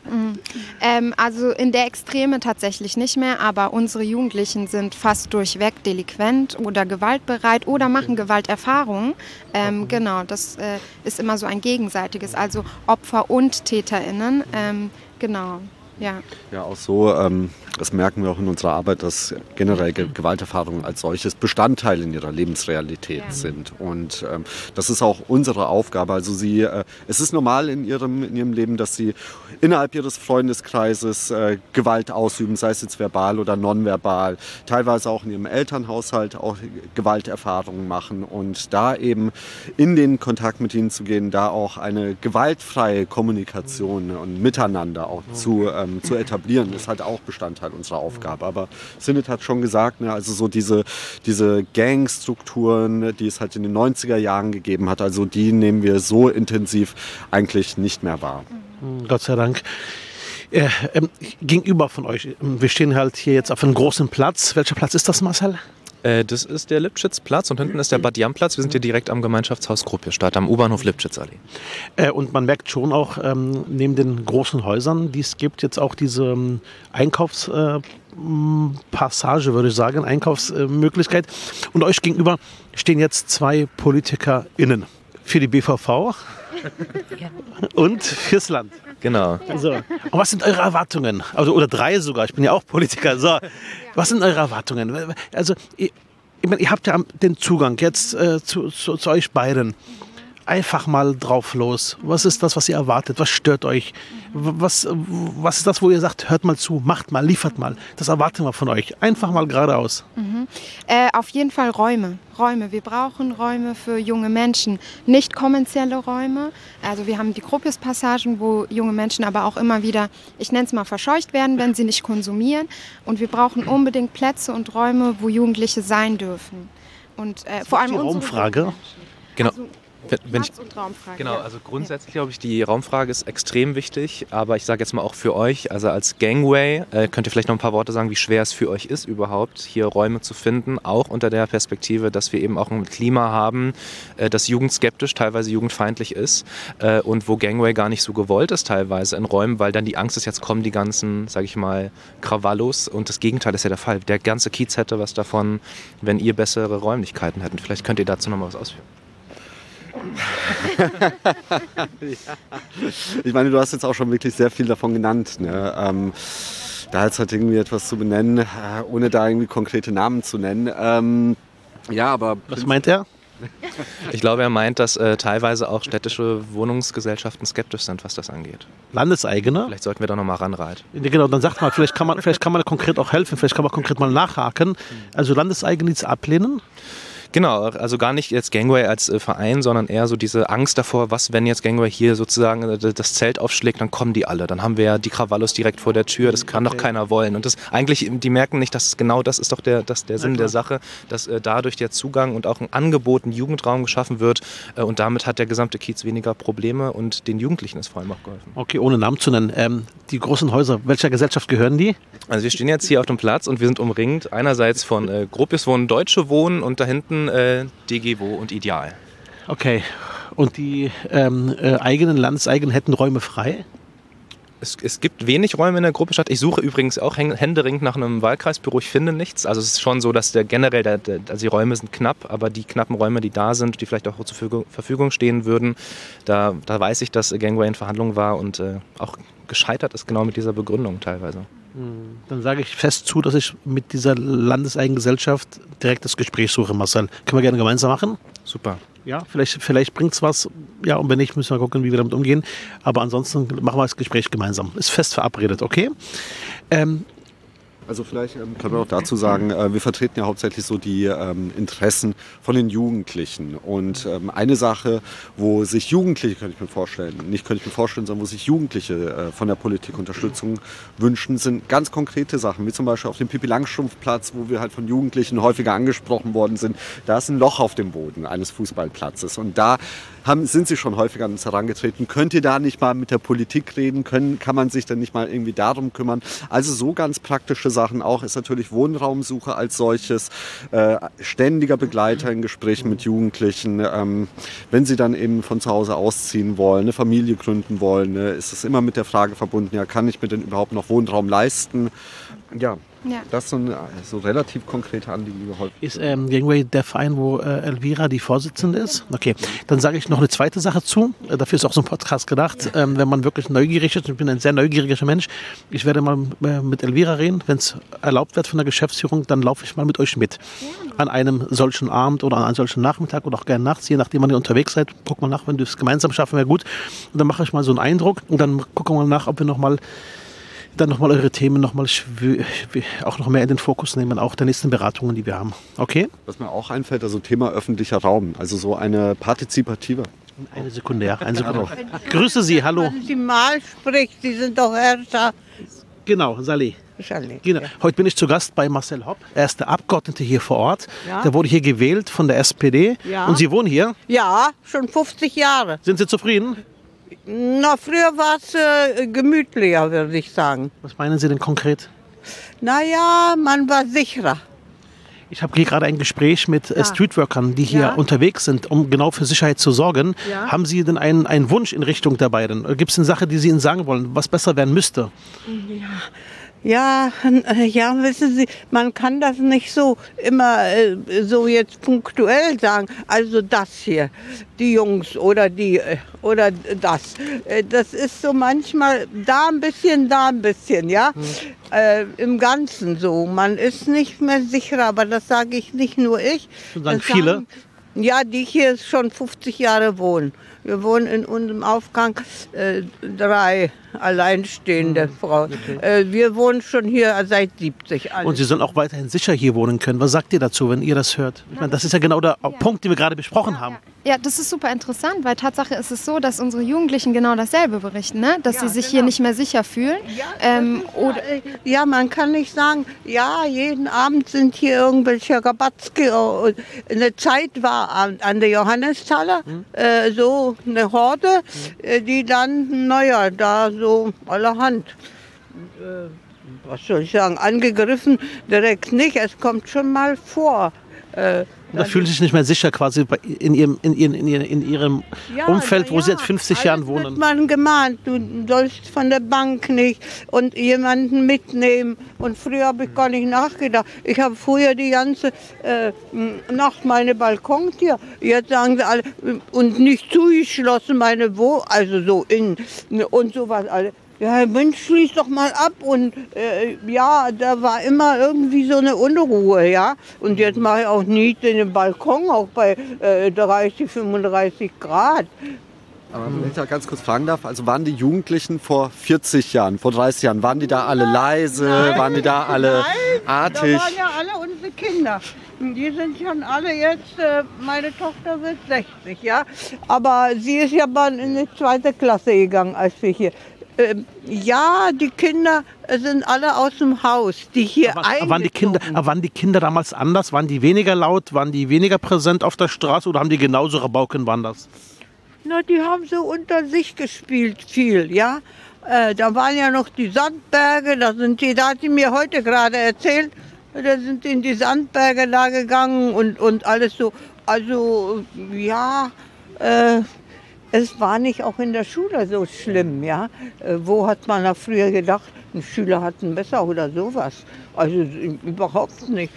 Mhm. ähm, also in der Extreme tatsächlich nicht mehr, aber unsere Jugendlichen sind fast durchweg delinquent oder gewaltbereit oder machen Gewalterfahrungen. Ähm, genau, das äh, ist immer so ein gegenseitiges, also Opfer und TäterInnen. Ähm, genau. Ja. Ja, auch so, ähm, das merken wir auch in unserer Arbeit, dass generell Ge Gewalterfahrungen als solches Bestandteil in ihrer Lebensrealität ja. sind. Und ähm, das ist auch unsere Aufgabe. Also sie, äh, es ist normal in ihrem, in ihrem Leben, dass sie innerhalb ihres Freundeskreises äh, Gewalt ausüben, sei es jetzt verbal oder nonverbal, teilweise auch in ihrem Elternhaushalt auch Gewalterfahrungen machen und da eben in den Kontakt mit ihnen zu gehen, da auch eine gewaltfreie Kommunikation und Miteinander auch zu, ähm, zu etablieren, ist halt auch Bestandteil unserer Aufgabe. Aber Sinnet hat schon gesagt, ne, also so diese, diese Gangstrukturen, die es halt in den 90er Jahren gegeben hat, also die nehmen wir so intensiv eigentlich nicht mehr wahr. Gott sei Dank. Äh, ähm, gegenüber von euch, ähm, wir stehen halt hier jetzt auf einem großen Platz. Welcher Platz ist das, Marcel? Äh, das ist der Lipschitzplatz und hinten ist der Bad Platz. Wir sind hier direkt am Gemeinschaftshaus Gruppierstadt, am U-Bahnhof Lipschitzallee. Äh, und man merkt schon auch ähm, neben den großen Häusern, die es gibt, jetzt auch diese ähm, Einkaufspassage, äh, würde ich sagen, Einkaufsmöglichkeit. Und euch gegenüber stehen jetzt zwei PolitikerInnen für die BVV und fürs Land. Genau. So. Und was sind eure Erwartungen? Also, oder drei sogar, ich bin ja auch Politiker. So. Was sind eure Erwartungen? Also, ihr, ich meine, ihr habt ja den Zugang jetzt äh, zu, zu, zu euch beiden einfach mal drauf los. Was ist das, was ihr erwartet? Was stört euch? Was, was ist das, wo ihr sagt, hört mal zu, macht mal, liefert mal? Das erwarten wir von euch. Einfach mal geradeaus. Mhm. Äh, auf jeden Fall Räume. Räume. Wir brauchen Räume für junge Menschen. Nicht kommerzielle Räume. Also wir haben die Gruppis-Passagen, wo junge Menschen aber auch immer wieder, ich nenne es mal, verscheucht werden, wenn sie nicht konsumieren. Und wir brauchen unbedingt Plätze und Räume, wo Jugendliche sein dürfen. Und äh, vor allem die Raumfrage. Genau. Also, wenn, wenn ich, und Raumfrage. Genau, also grundsätzlich glaube ich, die Raumfrage ist extrem wichtig, aber ich sage jetzt mal auch für euch, also als Gangway, äh, könnt ihr vielleicht noch ein paar Worte sagen, wie schwer es für euch ist, überhaupt hier Räume zu finden, auch unter der Perspektive, dass wir eben auch ein Klima haben, äh, das jugendskeptisch, teilweise jugendfeindlich ist äh, und wo Gangway gar nicht so gewollt ist, teilweise in Räumen, weil dann die Angst ist, jetzt kommen die ganzen, sage ich mal, Krawallos und das Gegenteil ist ja der Fall. Der ganze Kiez hätte was davon, wenn ihr bessere Räumlichkeiten hättet. Vielleicht könnt ihr dazu noch mal was ausführen. Ich meine, du hast jetzt auch schon wirklich sehr viel davon genannt. Ne? Ähm, da jetzt halt irgendwie etwas zu benennen, äh, ohne da irgendwie konkrete Namen zu nennen. Ähm, ja, aber. Was meint er? Ich glaube, er meint, dass äh, teilweise auch städtische Wohnungsgesellschaften skeptisch sind, was das angeht. Landeseigene? Vielleicht sollten wir da nochmal ranreiten. Ja, genau, dann sagt mal, vielleicht kann man, vielleicht kann man konkret auch helfen, vielleicht kann man konkret mal nachhaken. Also Landeseigene, die es ablehnen? Genau, also gar nicht jetzt Gangway als äh, Verein, sondern eher so diese Angst davor, was, wenn jetzt Gangway hier sozusagen äh, das Zelt aufschlägt, dann kommen die alle. Dann haben wir ja die Krawallos direkt vor der Tür, das kann doch keiner wollen. Und das eigentlich, die merken nicht, dass genau das ist doch der, das, der Sinn der Sache, dass äh, dadurch der Zugang und auch ein Angebot, ein Jugendraum geschaffen wird. Äh, und damit hat der gesamte Kiez weniger Probleme und den Jugendlichen ist vor allem auch geholfen. Okay, ohne Namen zu nennen. Ähm, die großen Häuser, welcher Gesellschaft gehören die? Also wir stehen jetzt hier auf dem Platz und wir sind umringt einerseits von äh, Gruppius Wohnen, Deutsche Wohnen und da hinten äh, DGWO und Ideal. Okay. Und die ähm, äh, eigenen Landeseigenen hätten Räume frei? Es, es, gibt wenig Räume in der Gruppe statt. Ich suche übrigens auch händeringend nach einem Wahlkreisbüro. Ich finde nichts. Also es ist schon so, dass der generell, der, der, also die Räume sind knapp, aber die knappen Räume, die da sind, die vielleicht auch zur Verfügung stehen würden, da, da weiß ich, dass Gangway in Verhandlungen war und äh, auch gescheitert ist genau mit dieser Begründung teilweise. Hm, dann sage ich fest zu, dass ich mit dieser Landeseigengesellschaft direkt das Gespräch suche, Marcel. Können wir gerne gemeinsam machen? Super. Ja, vielleicht, vielleicht bringt es was. Ja, und wenn nicht, müssen wir gucken, wie wir damit umgehen. Aber ansonsten machen wir das Gespräch gemeinsam. Ist fest verabredet, okay? Ähm, also vielleicht ähm, können wir auch dazu sagen, äh, wir vertreten ja hauptsächlich so die ähm, Interessen von den Jugendlichen. Und ähm, eine Sache, wo sich Jugendliche, könnte ich mir vorstellen, nicht könnte ich mir vorstellen, sondern wo sich Jugendliche äh, von der Politik Unterstützung wünschen, sind ganz konkrete Sachen, wie zum Beispiel auf dem Pippi Langstrumpfplatz, wo wir halt von Jugendlichen häufiger angesprochen worden sind. Da ist ein Loch auf dem Boden eines Fußballplatzes. Und da haben, sind Sie schon häufiger an uns herangetreten. Könnt ihr da nicht mal mit der Politik reden? Können, kann man sich dann nicht mal irgendwie darum kümmern? Also so ganz praktische Sachen auch ist natürlich Wohnraumsuche als solches, äh, ständiger Begleiter in Gesprächen mit Jugendlichen. Ähm, wenn sie dann eben von zu Hause ausziehen wollen, eine Familie gründen wollen, ne, ist es immer mit der Frage verbunden, ja, kann ich mir denn überhaupt noch Wohnraum leisten? Ja, Ja. Das ist so, relativ konkrete Anliegen, die wir häufig Ist ähm, Gangway der Verein, wo äh, Elvira die Vorsitzende ist? Okay, dann sage ich noch eine zweite Sache zu. Äh, dafür ist auch so ein Podcast gedacht. Ähm, wenn man wirklich neugierig ist, ich bin ein sehr neugieriger Mensch, ich werde mal äh, mit Elvira reden. Wenn es erlaubt wird von der Geschäftsführung, dann laufe ich mal mit euch mit. An einem solchen Abend oder an einem solchen Nachmittag oder auch gerne nachts, je nachdem, wann ihr unterwegs seid. Guck mal nach, wenn wir es gemeinsam schaffen, wäre gut. Und dann mache ich mal so einen Eindruck und dann gucken wir mal nach, ob wir noch mal dann nochmal eure Themen nochmal auch noch mehr in den Fokus nehmen, auch der nächsten Beratungen, die wir haben. Okay? Was mir auch einfällt, also Thema öffentlicher Raum, also so eine partizipative. Eine Sekunde, ja. Eine Sekunde. Grüße Sie, hallo. Wenn Sie mal spricht, Sie sind doch Herrscher. Genau. Saleh. Genau. Heute bin ich zu Gast bei Marcel Hopp. Er ist der Abgeordnete hier vor Ort. Ja. Der wurde hier gewählt von der SPD. Ja. Und Sie wohnen hier. Ja, schon 50 Jahre. Sind Sie zufrieden? Na, früher war es äh, gemütlicher, würde ich sagen. Was meinen Sie denn konkret? Naja, man war sicherer. Ich habe hier gerade ein Gespräch mit äh, Streetworkern, die hier Ja. unterwegs sind, um genau für Sicherheit zu sorgen. Ja. Haben Sie denn einen, einen Wunsch in Richtung der beiden? Gibt es eine Sache, die Sie Ihnen sagen wollen, was besser werden müsste? Ja, äh, ja, wissen Sie, man kann das nicht so immer äh, so jetzt punktuell sagen. Also das hier, die Jungs oder die äh, oder das. Das ist so manchmal da ein bisschen, da ein bisschen, ja. Äh, Im Ganzen so. Man ist nicht mehr sicher, aber das sage ich nicht nur ich. Das sagen Das viele? ja, die hier schon 50 Jahre wohnen. Wir wohnen in unserem Aufgang äh, drei alleinstehende Hm, Frauen. Äh, wir wohnen schon hier seit 70. alle. Und Sie sollen auch weiterhin sicher hier wohnen können. Was sagt ihr dazu, wenn ihr das hört? Ich meine, das ist ja genau der Punkt, den wir gerade besprochen haben. Ja, das ist super interessant, weil Tatsache ist es so, dass unsere Jugendlichen genau dasselbe berichten, ne? dass sie sich hier genau. nicht mehr sicher fühlen. ähm, oder, Ja, man kann nicht sagen, ja, jeden Abend sind hier irgendwelche Rabatzke. Und Eine Zeit war an, an der Johannesthaler äh, so eine Horde, äh, die dann, naja, da so allerhand, äh, was soll ich sagen, angegriffen, direkt nicht. Es kommt schon mal vor. Äh, Und da fühlen Sie sich nicht mehr sicher quasi in Ihrem, in ihrem, in ihrem, in ihrem Ja, Umfeld, wo Sie seit 50 alles Jahren wird wohnen. man gemahnt, du sollst von der Bank nicht und jemanden mitnehmen. Und früher habe ich gar nicht nachgedacht. Ich habe früher die ganze äh, Nacht meine Balkontür. Jetzt sagen sie alle, und nicht zugeschlossen meine Wo, also so in und sowas alle. Ja, Mensch, schließ doch mal ab. Und äh, ja, da war immer irgendwie so eine Unruhe, ja. Und jetzt mache ich auch nicht in den Balkon, auch bei äh, 30, 35 Grad. Aber wenn ich da ganz kurz fragen darf, also waren die Jugendlichen vor 40 Jahren, vor 30 Jahren, waren die da alle leise, waren die da alle artig? Da waren ja alle unsere Kinder. Die sind schon alle jetzt, äh, meine Tochter wird 60, ja. Aber sie ist ja mal in die zweite Klasse gegangen, als wir hier. Ähm, ja, die Kinder sind alle aus dem Haus, die hier Aber, aber waren, die Kinder, aber waren die Kinder damals anders? Waren die weniger laut? Waren die weniger präsent auf der Straße oder haben die genauso Rabauken waren das? Na, die haben so unter sich gespielt viel, ja. Äh, da waren ja noch die Sandberge, da sind die, da hat sie mir heute gerade erzählt, da sind in die Sandberge da gegangen und, und alles so. Also, ja, äh, es war nicht auch in der Schule so schlimm, ja. Äh, wo hat man da früher gedacht, ein Schüler hat ein Messer oder sowas? Also überhaupt nicht.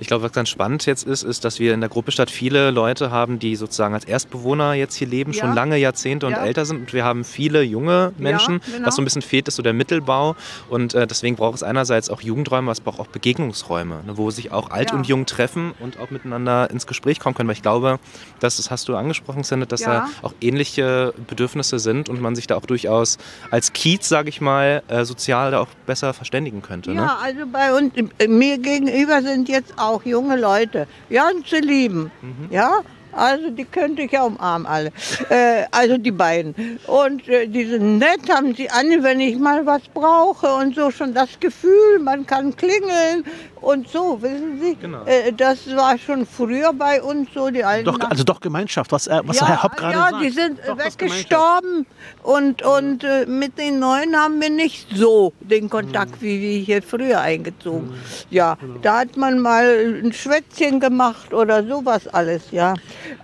Ich glaube, was ganz spannend jetzt ist, ist, dass wir in der Gruppe Stadt viele Leute haben, die sozusagen als Erstbewohner jetzt hier leben, schon Ja. lange Jahrzehnte und Ja. älter sind. Und wir haben viele junge Menschen. genau. Was so ein bisschen fehlt, ist so der Mittelbau. Und äh, deswegen braucht es einerseits auch Jugendräume, aber es braucht auch Begegnungsräume, ne, wo sich auch alt Ja. und jung treffen und auch miteinander ins Gespräch kommen können. Weil ich glaube, das, das hast du angesprochen, Sendet, dass Ja. da auch ähnliche Bedürfnisse sind und man sich da auch durchaus als Kiez, sage ich mal, äh, sozial da auch besser verständigen könnte. Ne? Ja, also bei uns, äh, mir gegenüber sind jetzt auch junge Leute, ganz lieben, ja. Also die könnte ich ja umarmen alle. Äh, also die beiden. Und äh, die sind nett, haben sie an, wenn ich mal was brauche und so schon das Gefühl, man kann klingeln und so, wissen Sie. Genau. Äh, das war schon früher bei uns so, die alten Doch, also doch Gemeinschaft, was, er, was Herr Hopp gerade ja, sagt. die sind Doch, das weggestorben und, und äh, mit den Neuen haben wir nicht so den Kontakt, wie wir hier früher eingezogen. Ja, da hat man mal ein Schwätzchen gemacht oder sowas alles, ja.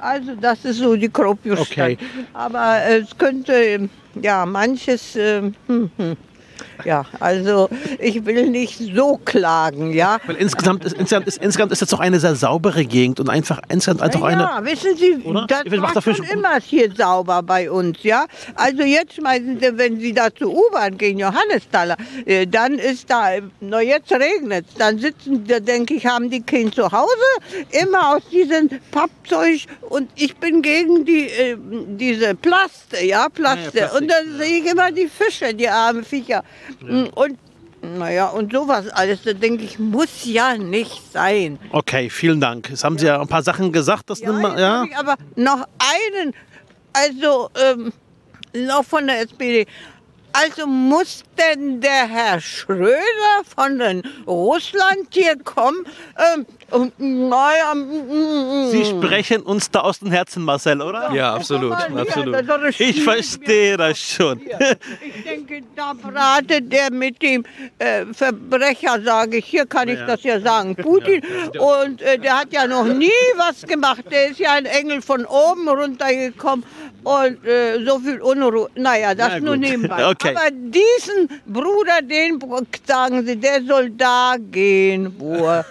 Also das ist so die Kropiusstadt. Okay. Aber es könnte, ja, manches, äh, hm, hm. Ja, also ich will nicht so klagen, ja. Weil insgesamt ist, insgesamt ist, insgesamt ist das doch eine sehr saubere Gegend und einfach insgesamt einfach eine. Ja, wissen Sie, Oder? das Ich will- mach war dafür schon immer hier sauber bei uns, ja. Also jetzt schmeißen Sie, wenn Sie da zur U-Bahn gehen, Johannestaler, äh, dann ist da, na jetzt regnet es, dann sitzen, da denke ich, haben die Kinder zu Hause immer aus diesem Pappzeug und ich bin gegen die, äh, diese Plaste, ja, Plaste. Plastik, und dann sehe ich immer die Fische, die armen Viecher. Und naja, und sowas alles, da denke ich, muss ja nicht sein. Okay, vielen Dank. Jetzt haben Sie ja ein paar Sachen gesagt, das nimmt man, ja. aber noch einen, also ähm, noch von der SPD. Also muss denn der Herr Schröder von den Russland hier kommen? Ähm, mm, mm, mm. Sie sprechen uns da aus dem Herzen, Marcel, oder? Ja, absolut, absolut. Ich verstehe das schon. Ich denke, da bratet der mit dem äh, Verbrecher, sage ich, hier kann ich das ja sagen, Putin. Und äh, der hat ja noch nie was gemacht. Der ist ja ein Engel von oben runtergekommen. Und äh, so viel Unruhe. Naja, das Na nur nebenbei. Okay. Aber diesen Bruder, den sagen sie, der soll da gehen, wo er.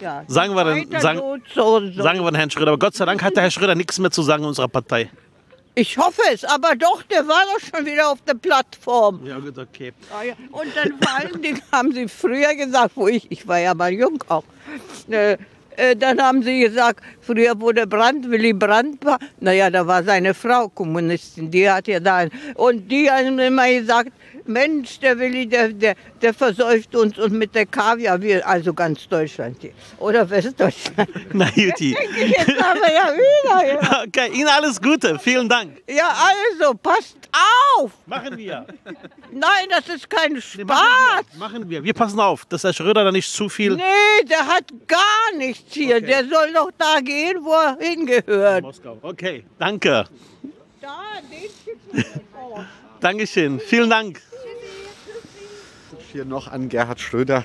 Ja, Sagen wir dann- sagen- so, so. Sagen wir den Herrn Schröder. Aber Gott sei Dank hat der Herr Schröder nichts mehr zu sagen in unserer Partei. Ich hoffe es, aber doch, der war doch schon wieder auf der Plattform. Ja, gut, okay. Ah ja, Und dann vor allen Dingen haben sie früher gesagt, wo ich, ich war ja mal jung auch, äh, äh, dann haben sie gesagt, früher wurde Brandt, Willy Brandt war, naja, da war seine Frau Kommunistin, die hat ja da, und die haben immer gesagt, Mensch, der Willy, der, der, der versäuft uns und mit der Kaviar, wir, also ganz Deutschland hier, oder Westdeutschland. Na, Juti. Jetzt haben wir ja wieder, ja. Okay, Ihnen alles Gute. Vielen Dank. ja, also, passt auf! Machen wir. Nein, das ist kein Machen Spaß! wir. Machen wir. Wir passen auf, dass der Schröder da nicht zu viel. Nee, der hat gar nichts hier. Okay. Der soll doch da gehen, wo er hingehört. Moskau. Okay, danke. Da, den schickt man Dankeschön. Vielen Dank. Hier noch an Gerhard Schröder.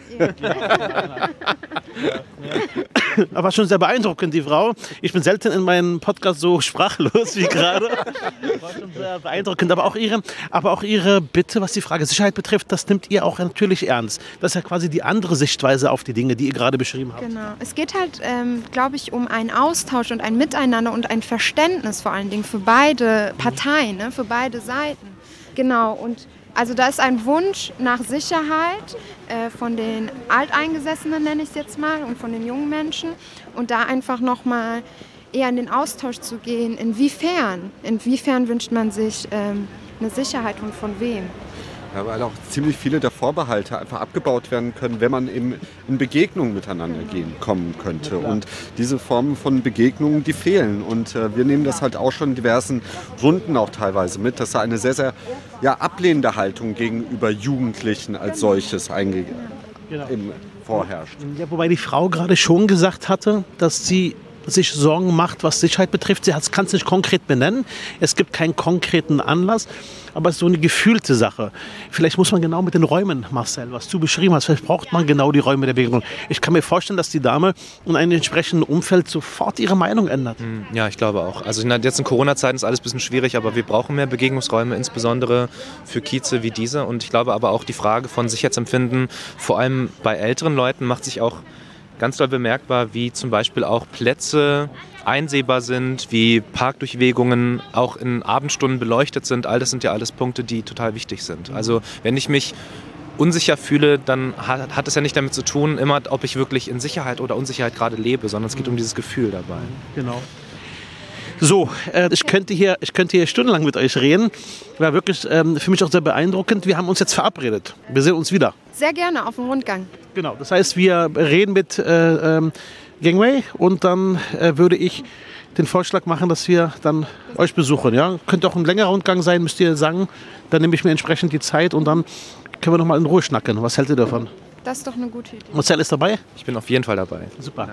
Aber schon sehr beeindruckend, die Frau. Ich bin selten in meinem Podcast so sprachlos wie gerade. War schon sehr beeindruckend. Aber auch, ihre, aber auch Ihre Bitte, was die Frage Sicherheit betrifft, das nimmt ihr auch natürlich ernst. Das ist ja quasi die andere Sichtweise auf die Dinge, die ihr gerade beschrieben habt. Genau. Es geht halt, ähm, glaube ich, um einen Austausch und ein Miteinander und ein Verständnis vor allen Dingen für beide Parteien, ne, für beide Seiten. Genau. Und also da ist ein Wunsch nach Sicherheit äh, von den Alteingesessenen, nenne ich es jetzt mal, und von den jungen Menschen. Und da einfach nochmal eher in den Austausch zu gehen. Inwiefern? Inwiefern wünscht man sich ähm, eine Sicherheit und von wem? Ja, weil auch ziemlich viele der Vorbehalte einfach abgebaut werden können, wenn man eben in Begegnungen miteinander gehen kommen könnte. Und diese Formen von Begegnungen, die fehlen. Und äh, wir nehmen das halt auch schon in diversen Runden auch teilweise mit, dass da eine sehr, sehr ja, ablehnende Haltung gegenüber Jugendlichen als solches einge eben vorherrscht. Ja, wobei die Frau gerade schon gesagt hatte, dass sie sich Sorgen macht, was Sicherheit betrifft. Sie kann es nicht konkret benennen. Es gibt keinen konkreten Anlass, aber es ist so eine gefühlte Sache. Vielleicht muss man genau mit den Räumen, Marcel, was du beschrieben hast, vielleicht braucht man genau die Räume der Begegnung. Ich kann mir vorstellen, dass die Dame in einem entsprechenden Umfeld sofort ihre Meinung ändert. Ja, ich glaube auch. Also jetzt in Corona-Zeiten ist alles ein bisschen schwierig, aber wir brauchen mehr Begegnungsräume, insbesondere für Kieze wie diese. Und ich glaube aber auch die Frage von Sicherheitsempfinden, vor allem bei älteren Leuten, macht sich auch ganz doll bemerkbar, wie zum Beispiel auch Plätze einsehbar sind, wie Parkdurchwegungen auch in Abendstunden beleuchtet sind. All das sind ja alles Punkte, die total wichtig sind. Also wenn ich mich unsicher fühle, dann hat, hat es ja nicht damit zu tun, immer, ob ich wirklich in Sicherheit oder Unsicherheit gerade lebe, sondern es geht um dieses Gefühl dabei. Genau. So, äh, ich, könnte hier, ich könnte hier stundenlang mit euch reden. War wirklich ähm, für mich auch sehr beeindruckend. Wir haben uns jetzt verabredet. Wir sehen uns wieder. Sehr gerne auf dem Rundgang. Genau, das heißt, wir reden mit äh, ähm, Gangway und dann äh, würde ich den Vorschlag machen, dass wir dann euch besuchen. Ja? Könnte auch ein längerer Rundgang sein, müsst ihr sagen. Dann nehme ich mir entsprechend die Zeit und dann können wir noch mal in Ruhe schnacken. Was hält ihr davon? Das ist doch eine gute Idee. Marcel ist dabei? Ich bin auf jeden Fall dabei. Super.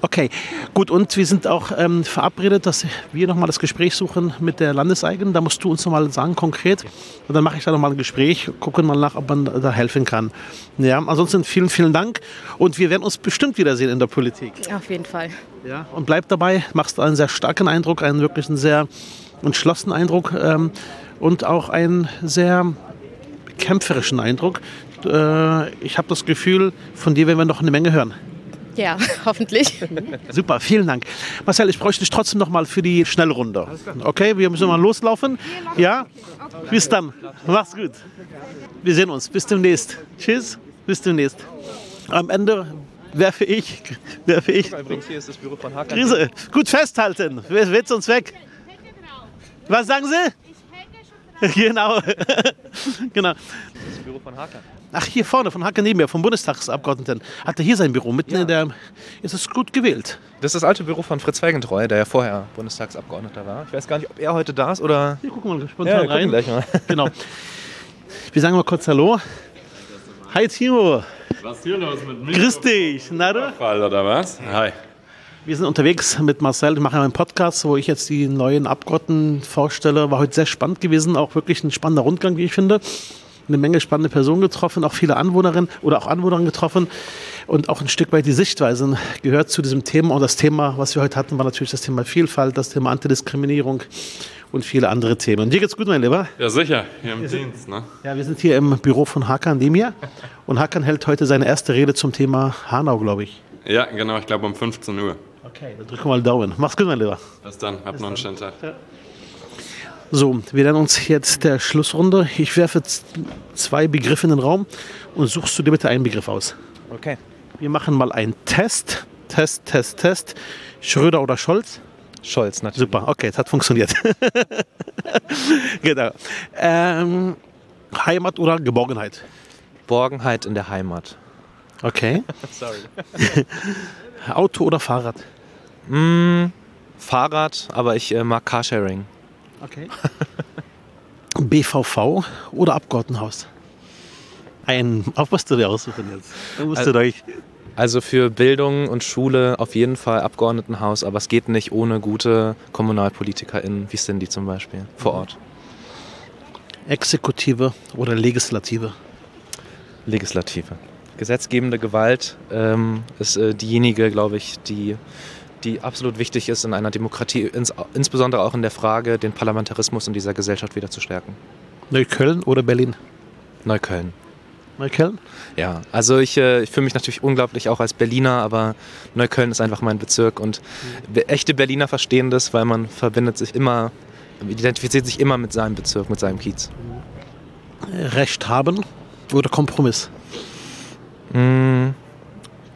Okay, gut. Und wir sind auch ähm, verabredet, dass wir nochmal das Gespräch suchen mit der Landeseigenen. Da musst du uns nochmal sagen, konkret. Und dann mache ich da nochmal ein Gespräch, gucken mal nach, ob man da helfen kann. Ja, ansonsten vielen, vielen Dank. Und wir werden uns bestimmt wiedersehen in der Politik. Auf jeden Fall. Ja, und bleib dabei, machst einen sehr starken Eindruck, einen wirklich einen sehr entschlossenen Eindruck ähm, und auch einen sehr kämpferischen Eindruck. Äh, ich habe das Gefühl, von dir werden wir noch eine Menge hören. Ja, hoffentlich. Super, vielen Dank. Marcel, ich bräuchte dich trotzdem noch mal für die Schnellrunde. Okay, wir müssen mal loslaufen. Ja? Bis dann. Mach's gut. Wir sehen uns. Bis demnächst. Tschüss. Bis demnächst. Am Ende werfe ich, werfe ich. Übrigens, hier ist das Büro von Hakan. Krise. Gut festhalten. Wer wird sonst weg? Was sagen Sie? Genau. genau. Das Büro von Hakan. Ach, hier vorne, von Hacke neben mir, vom Bundestagsabgeordneten. Hat er hier sein Büro, mitten in der. Ist es gut gewählt? Das ist das alte Büro von Fritz Felgentreu, der ja vorher Bundestagsabgeordneter war. Ich weiß gar nicht, ob er heute da ist oder. Hier gucken wir mal Ja, spontan wir gucken rein. gleich mal. Genau. Wir sagen mal kurz Hallo. Hi Timo. Was ist hier los mit mir? Grüß dich. Na du? Fall oder was? Hi. Wir sind unterwegs mit Marcel. Wir machen einen Podcast, wo ich jetzt die neuen Abgeordneten vorstelle. War heute sehr spannend gewesen. Auch wirklich ein spannender Rundgang, wie ich finde. Eine Menge spannende Personen getroffen, auch viele Anwohnerinnen oder auch Anwohnerinnen getroffen und auch ein Stück weit die Sichtweisen gehört zu diesem Thema. Und das Thema, was wir heute hatten, war natürlich das Thema Vielfalt, das Thema Antidiskriminierung und viele andere Themen. Dir geht's gut, mein Lieber? Ja, sicher, hier im Dienst, ne? Ja, wir sind hier im Büro von Hakan Demir und Hakan hält heute seine erste Rede zum Thema Hanau, glaube ich. Ja, genau, ich glaube um 15 Uhr. Okay, dann drücken wir mal Daumen. Mach's gut, mein Lieber. Bis dann, habt noch einen schönen Tag. So, wir lernen uns jetzt der Schlussrunde. Ich werfe zwei Begriffe in den Raum und suchst du dir bitte einen Begriff aus. Okay. Wir machen mal einen Test. Test, Test, Test. Schröder oder Scholz? Scholz, natürlich. Super, okay, es hat funktioniert. genau. Ähm, Heimat oder Geborgenheit? Borgenheit in der Heimat. Okay. Sorry. Auto oder Fahrrad? Fahrrad, aber ich äh, mag Carsharing. Okay. BVV oder Abgeordnetenhaus? Ein, auf was du dir aussuchen jetzt? Da musst du Also- durch. Also für Bildung und Schule auf jeden Fall Abgeordnetenhaus, aber es geht nicht ohne gute KommunalpolitikerInnen, wie Cindy zum Beispiel, vor Ort. Exekutive oder Legislative? Legislative. Gesetzgebende Gewalt ähm, ist äh, diejenige, glaube ich, die, die absolut wichtig ist in einer Demokratie, ins, insbesondere auch in der Frage, den Parlamentarismus in dieser Gesellschaft wieder zu stärken. Neukölln oder Berlin? Neukölln. Neukölln? Ja, also ich, äh, ich fühle mich natürlich unglaublich auch als Berliner, aber Neukölln ist einfach mein Bezirk und be- echte Berliner verstehen das, weil man verbindet sich immer, identifiziert sich immer mit seinem Bezirk, mit seinem Kiez. Recht haben oder Kompromiss? Mm,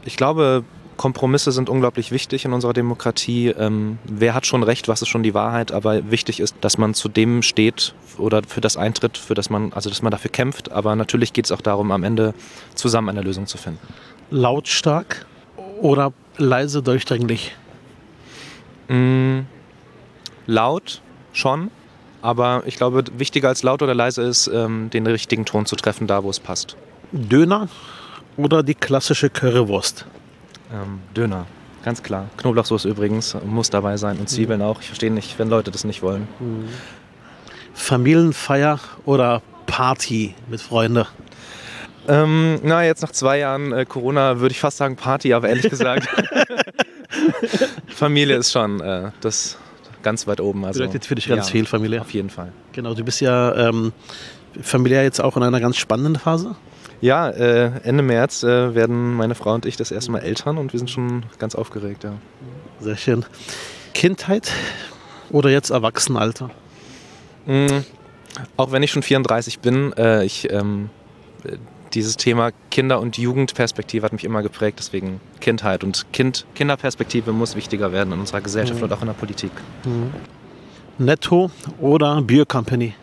Ich glaube, Kompromisse sind unglaublich wichtig in unserer Demokratie. Ähm, wer hat schon recht, was ist schon die Wahrheit, aber wichtig ist, dass man zu dem steht oder für das eintritt, für das man, also dass man dafür kämpft. Aber natürlich geht es auch darum, am Ende zusammen eine Lösung zu finden. Lautstark oder leise durchdringlich? Mm, laut schon, aber ich glaube, wichtiger als laut oder leise ist, ähm, den richtigen Ton zu treffen, da wo es passt. Döner oder die klassische Currywurst? Ähm, Döner, ganz klar. Knoblauchsoße übrigens muss dabei sein und Zwiebeln auch. Ich verstehe nicht, wenn Leute das nicht wollen. Familienfeier oder Party mit Freunden? Ähm, na, jetzt nach zwei Jahren äh, Corona würde ich fast sagen Party, aber ehrlich gesagt, Familie ist schon äh, das ganz weit oben. Also, Bedeutet für dich ganz ja, viel Familie. Auf jeden Fall. Genau, du bist ja ähm, familiär jetzt auch in einer ganz spannenden Phase. Ja, äh, Ende März äh, werden meine Frau und ich das erste Mal Eltern und wir sind schon ganz aufgeregt. Ja. Sehr schön. Kindheit oder jetzt Erwachsenenalter? Mm, auch wenn ich schon 34 bin, äh, ich, ähm, äh, dieses Thema Kinder- und Jugendperspektive hat mich immer geprägt, deswegen Kindheit und kind, Kinderperspektive muss wichtiger werden in unserer Gesellschaft und auch in der Politik. Netto oder Beer Company?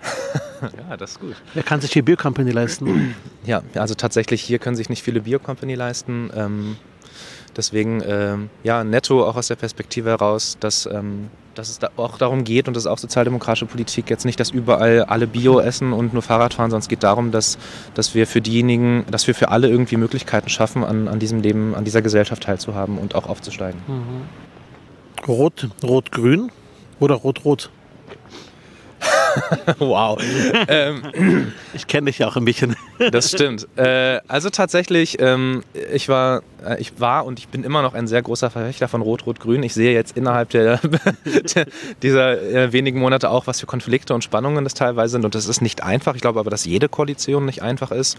Ja, das ist gut. Wer kann sich die Beer Company leisten? Ja, also tatsächlich hier können sich nicht viele Bio-Company leisten. Ähm, deswegen, ähm, ja, netto auch aus der Perspektive heraus, dass, ähm, dass es da auch darum geht und das ist auch sozialdemokratische Politik, jetzt nicht, dass überall alle Bio essen und nur Fahrrad fahren, sondern es geht darum, dass, dass wir für diejenigen, dass wir für alle irgendwie Möglichkeiten schaffen, an, an diesem Leben, an dieser Gesellschaft teilzuhaben und auch aufzusteigen. Rot, Rot-Grün oder Rot-Rot? wow. ähm, ich kenne dich ja auch ein bisschen. das stimmt. Äh, also tatsächlich, ähm, ich, war, äh, ich war und ich bin immer noch ein sehr großer Verfechter von Rot-Rot-Grün. Ich sehe jetzt innerhalb der, der dieser äh, wenigen Monate auch, was für Konflikte und Spannungen das teilweise sind. Und das ist nicht einfach. Ich glaube aber, dass jede Koalition nicht einfach ist.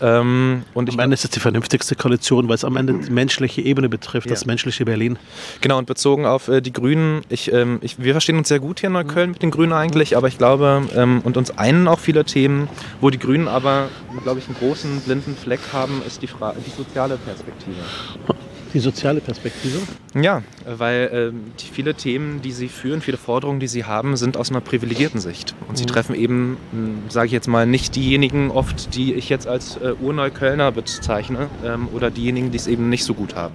Ähm, und am Ende ist es die vernünftigste Koalition, weil es am Ende die menschliche Ebene betrifft, ja. das menschliche Berlin. Genau, und bezogen auf äh, die Grünen, ich, ähm, ich, wir verstehen uns sehr gut hier in Neukölln mit den Grünen eigentlich, aber ich glaube, ähm, und uns einen auch viele Themen, wo die Grünen aber, glaube ich, einen großen blinden Fleck haben, ist die, Fra die soziale Perspektive. Die soziale Perspektive? Ja, weil äh, viele Themen, die sie führen, viele Forderungen, die sie haben, sind aus einer privilegierten Sicht. Und mhm. sie treffen eben, hm, sage ich jetzt mal, nicht diejenigen oft, die ich jetzt als äh, Urneuköllner bezeichne ähm, oder diejenigen, die es eben nicht so gut haben.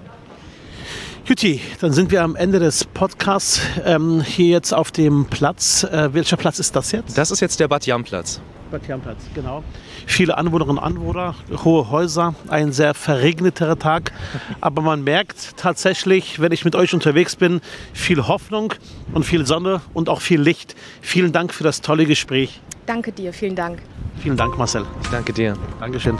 Jutti, dann sind wir am Ende des Podcasts ähm, hier jetzt auf dem Platz. Äh, welcher Platz ist das jetzt? Das ist jetzt der Bad Jamplatz. Bad Jamplatz, genau. Viele Anwohnerinnen und Anwohner, hohe Häuser, ein sehr verregneter Tag. Aber man merkt tatsächlich, wenn ich mit euch unterwegs bin, viel Hoffnung und viel Sonne und auch viel Licht. Vielen Dank für das tolle Gespräch. Danke dir, vielen Dank. Vielen Dank, Marcel. Ich danke dir. Dankeschön.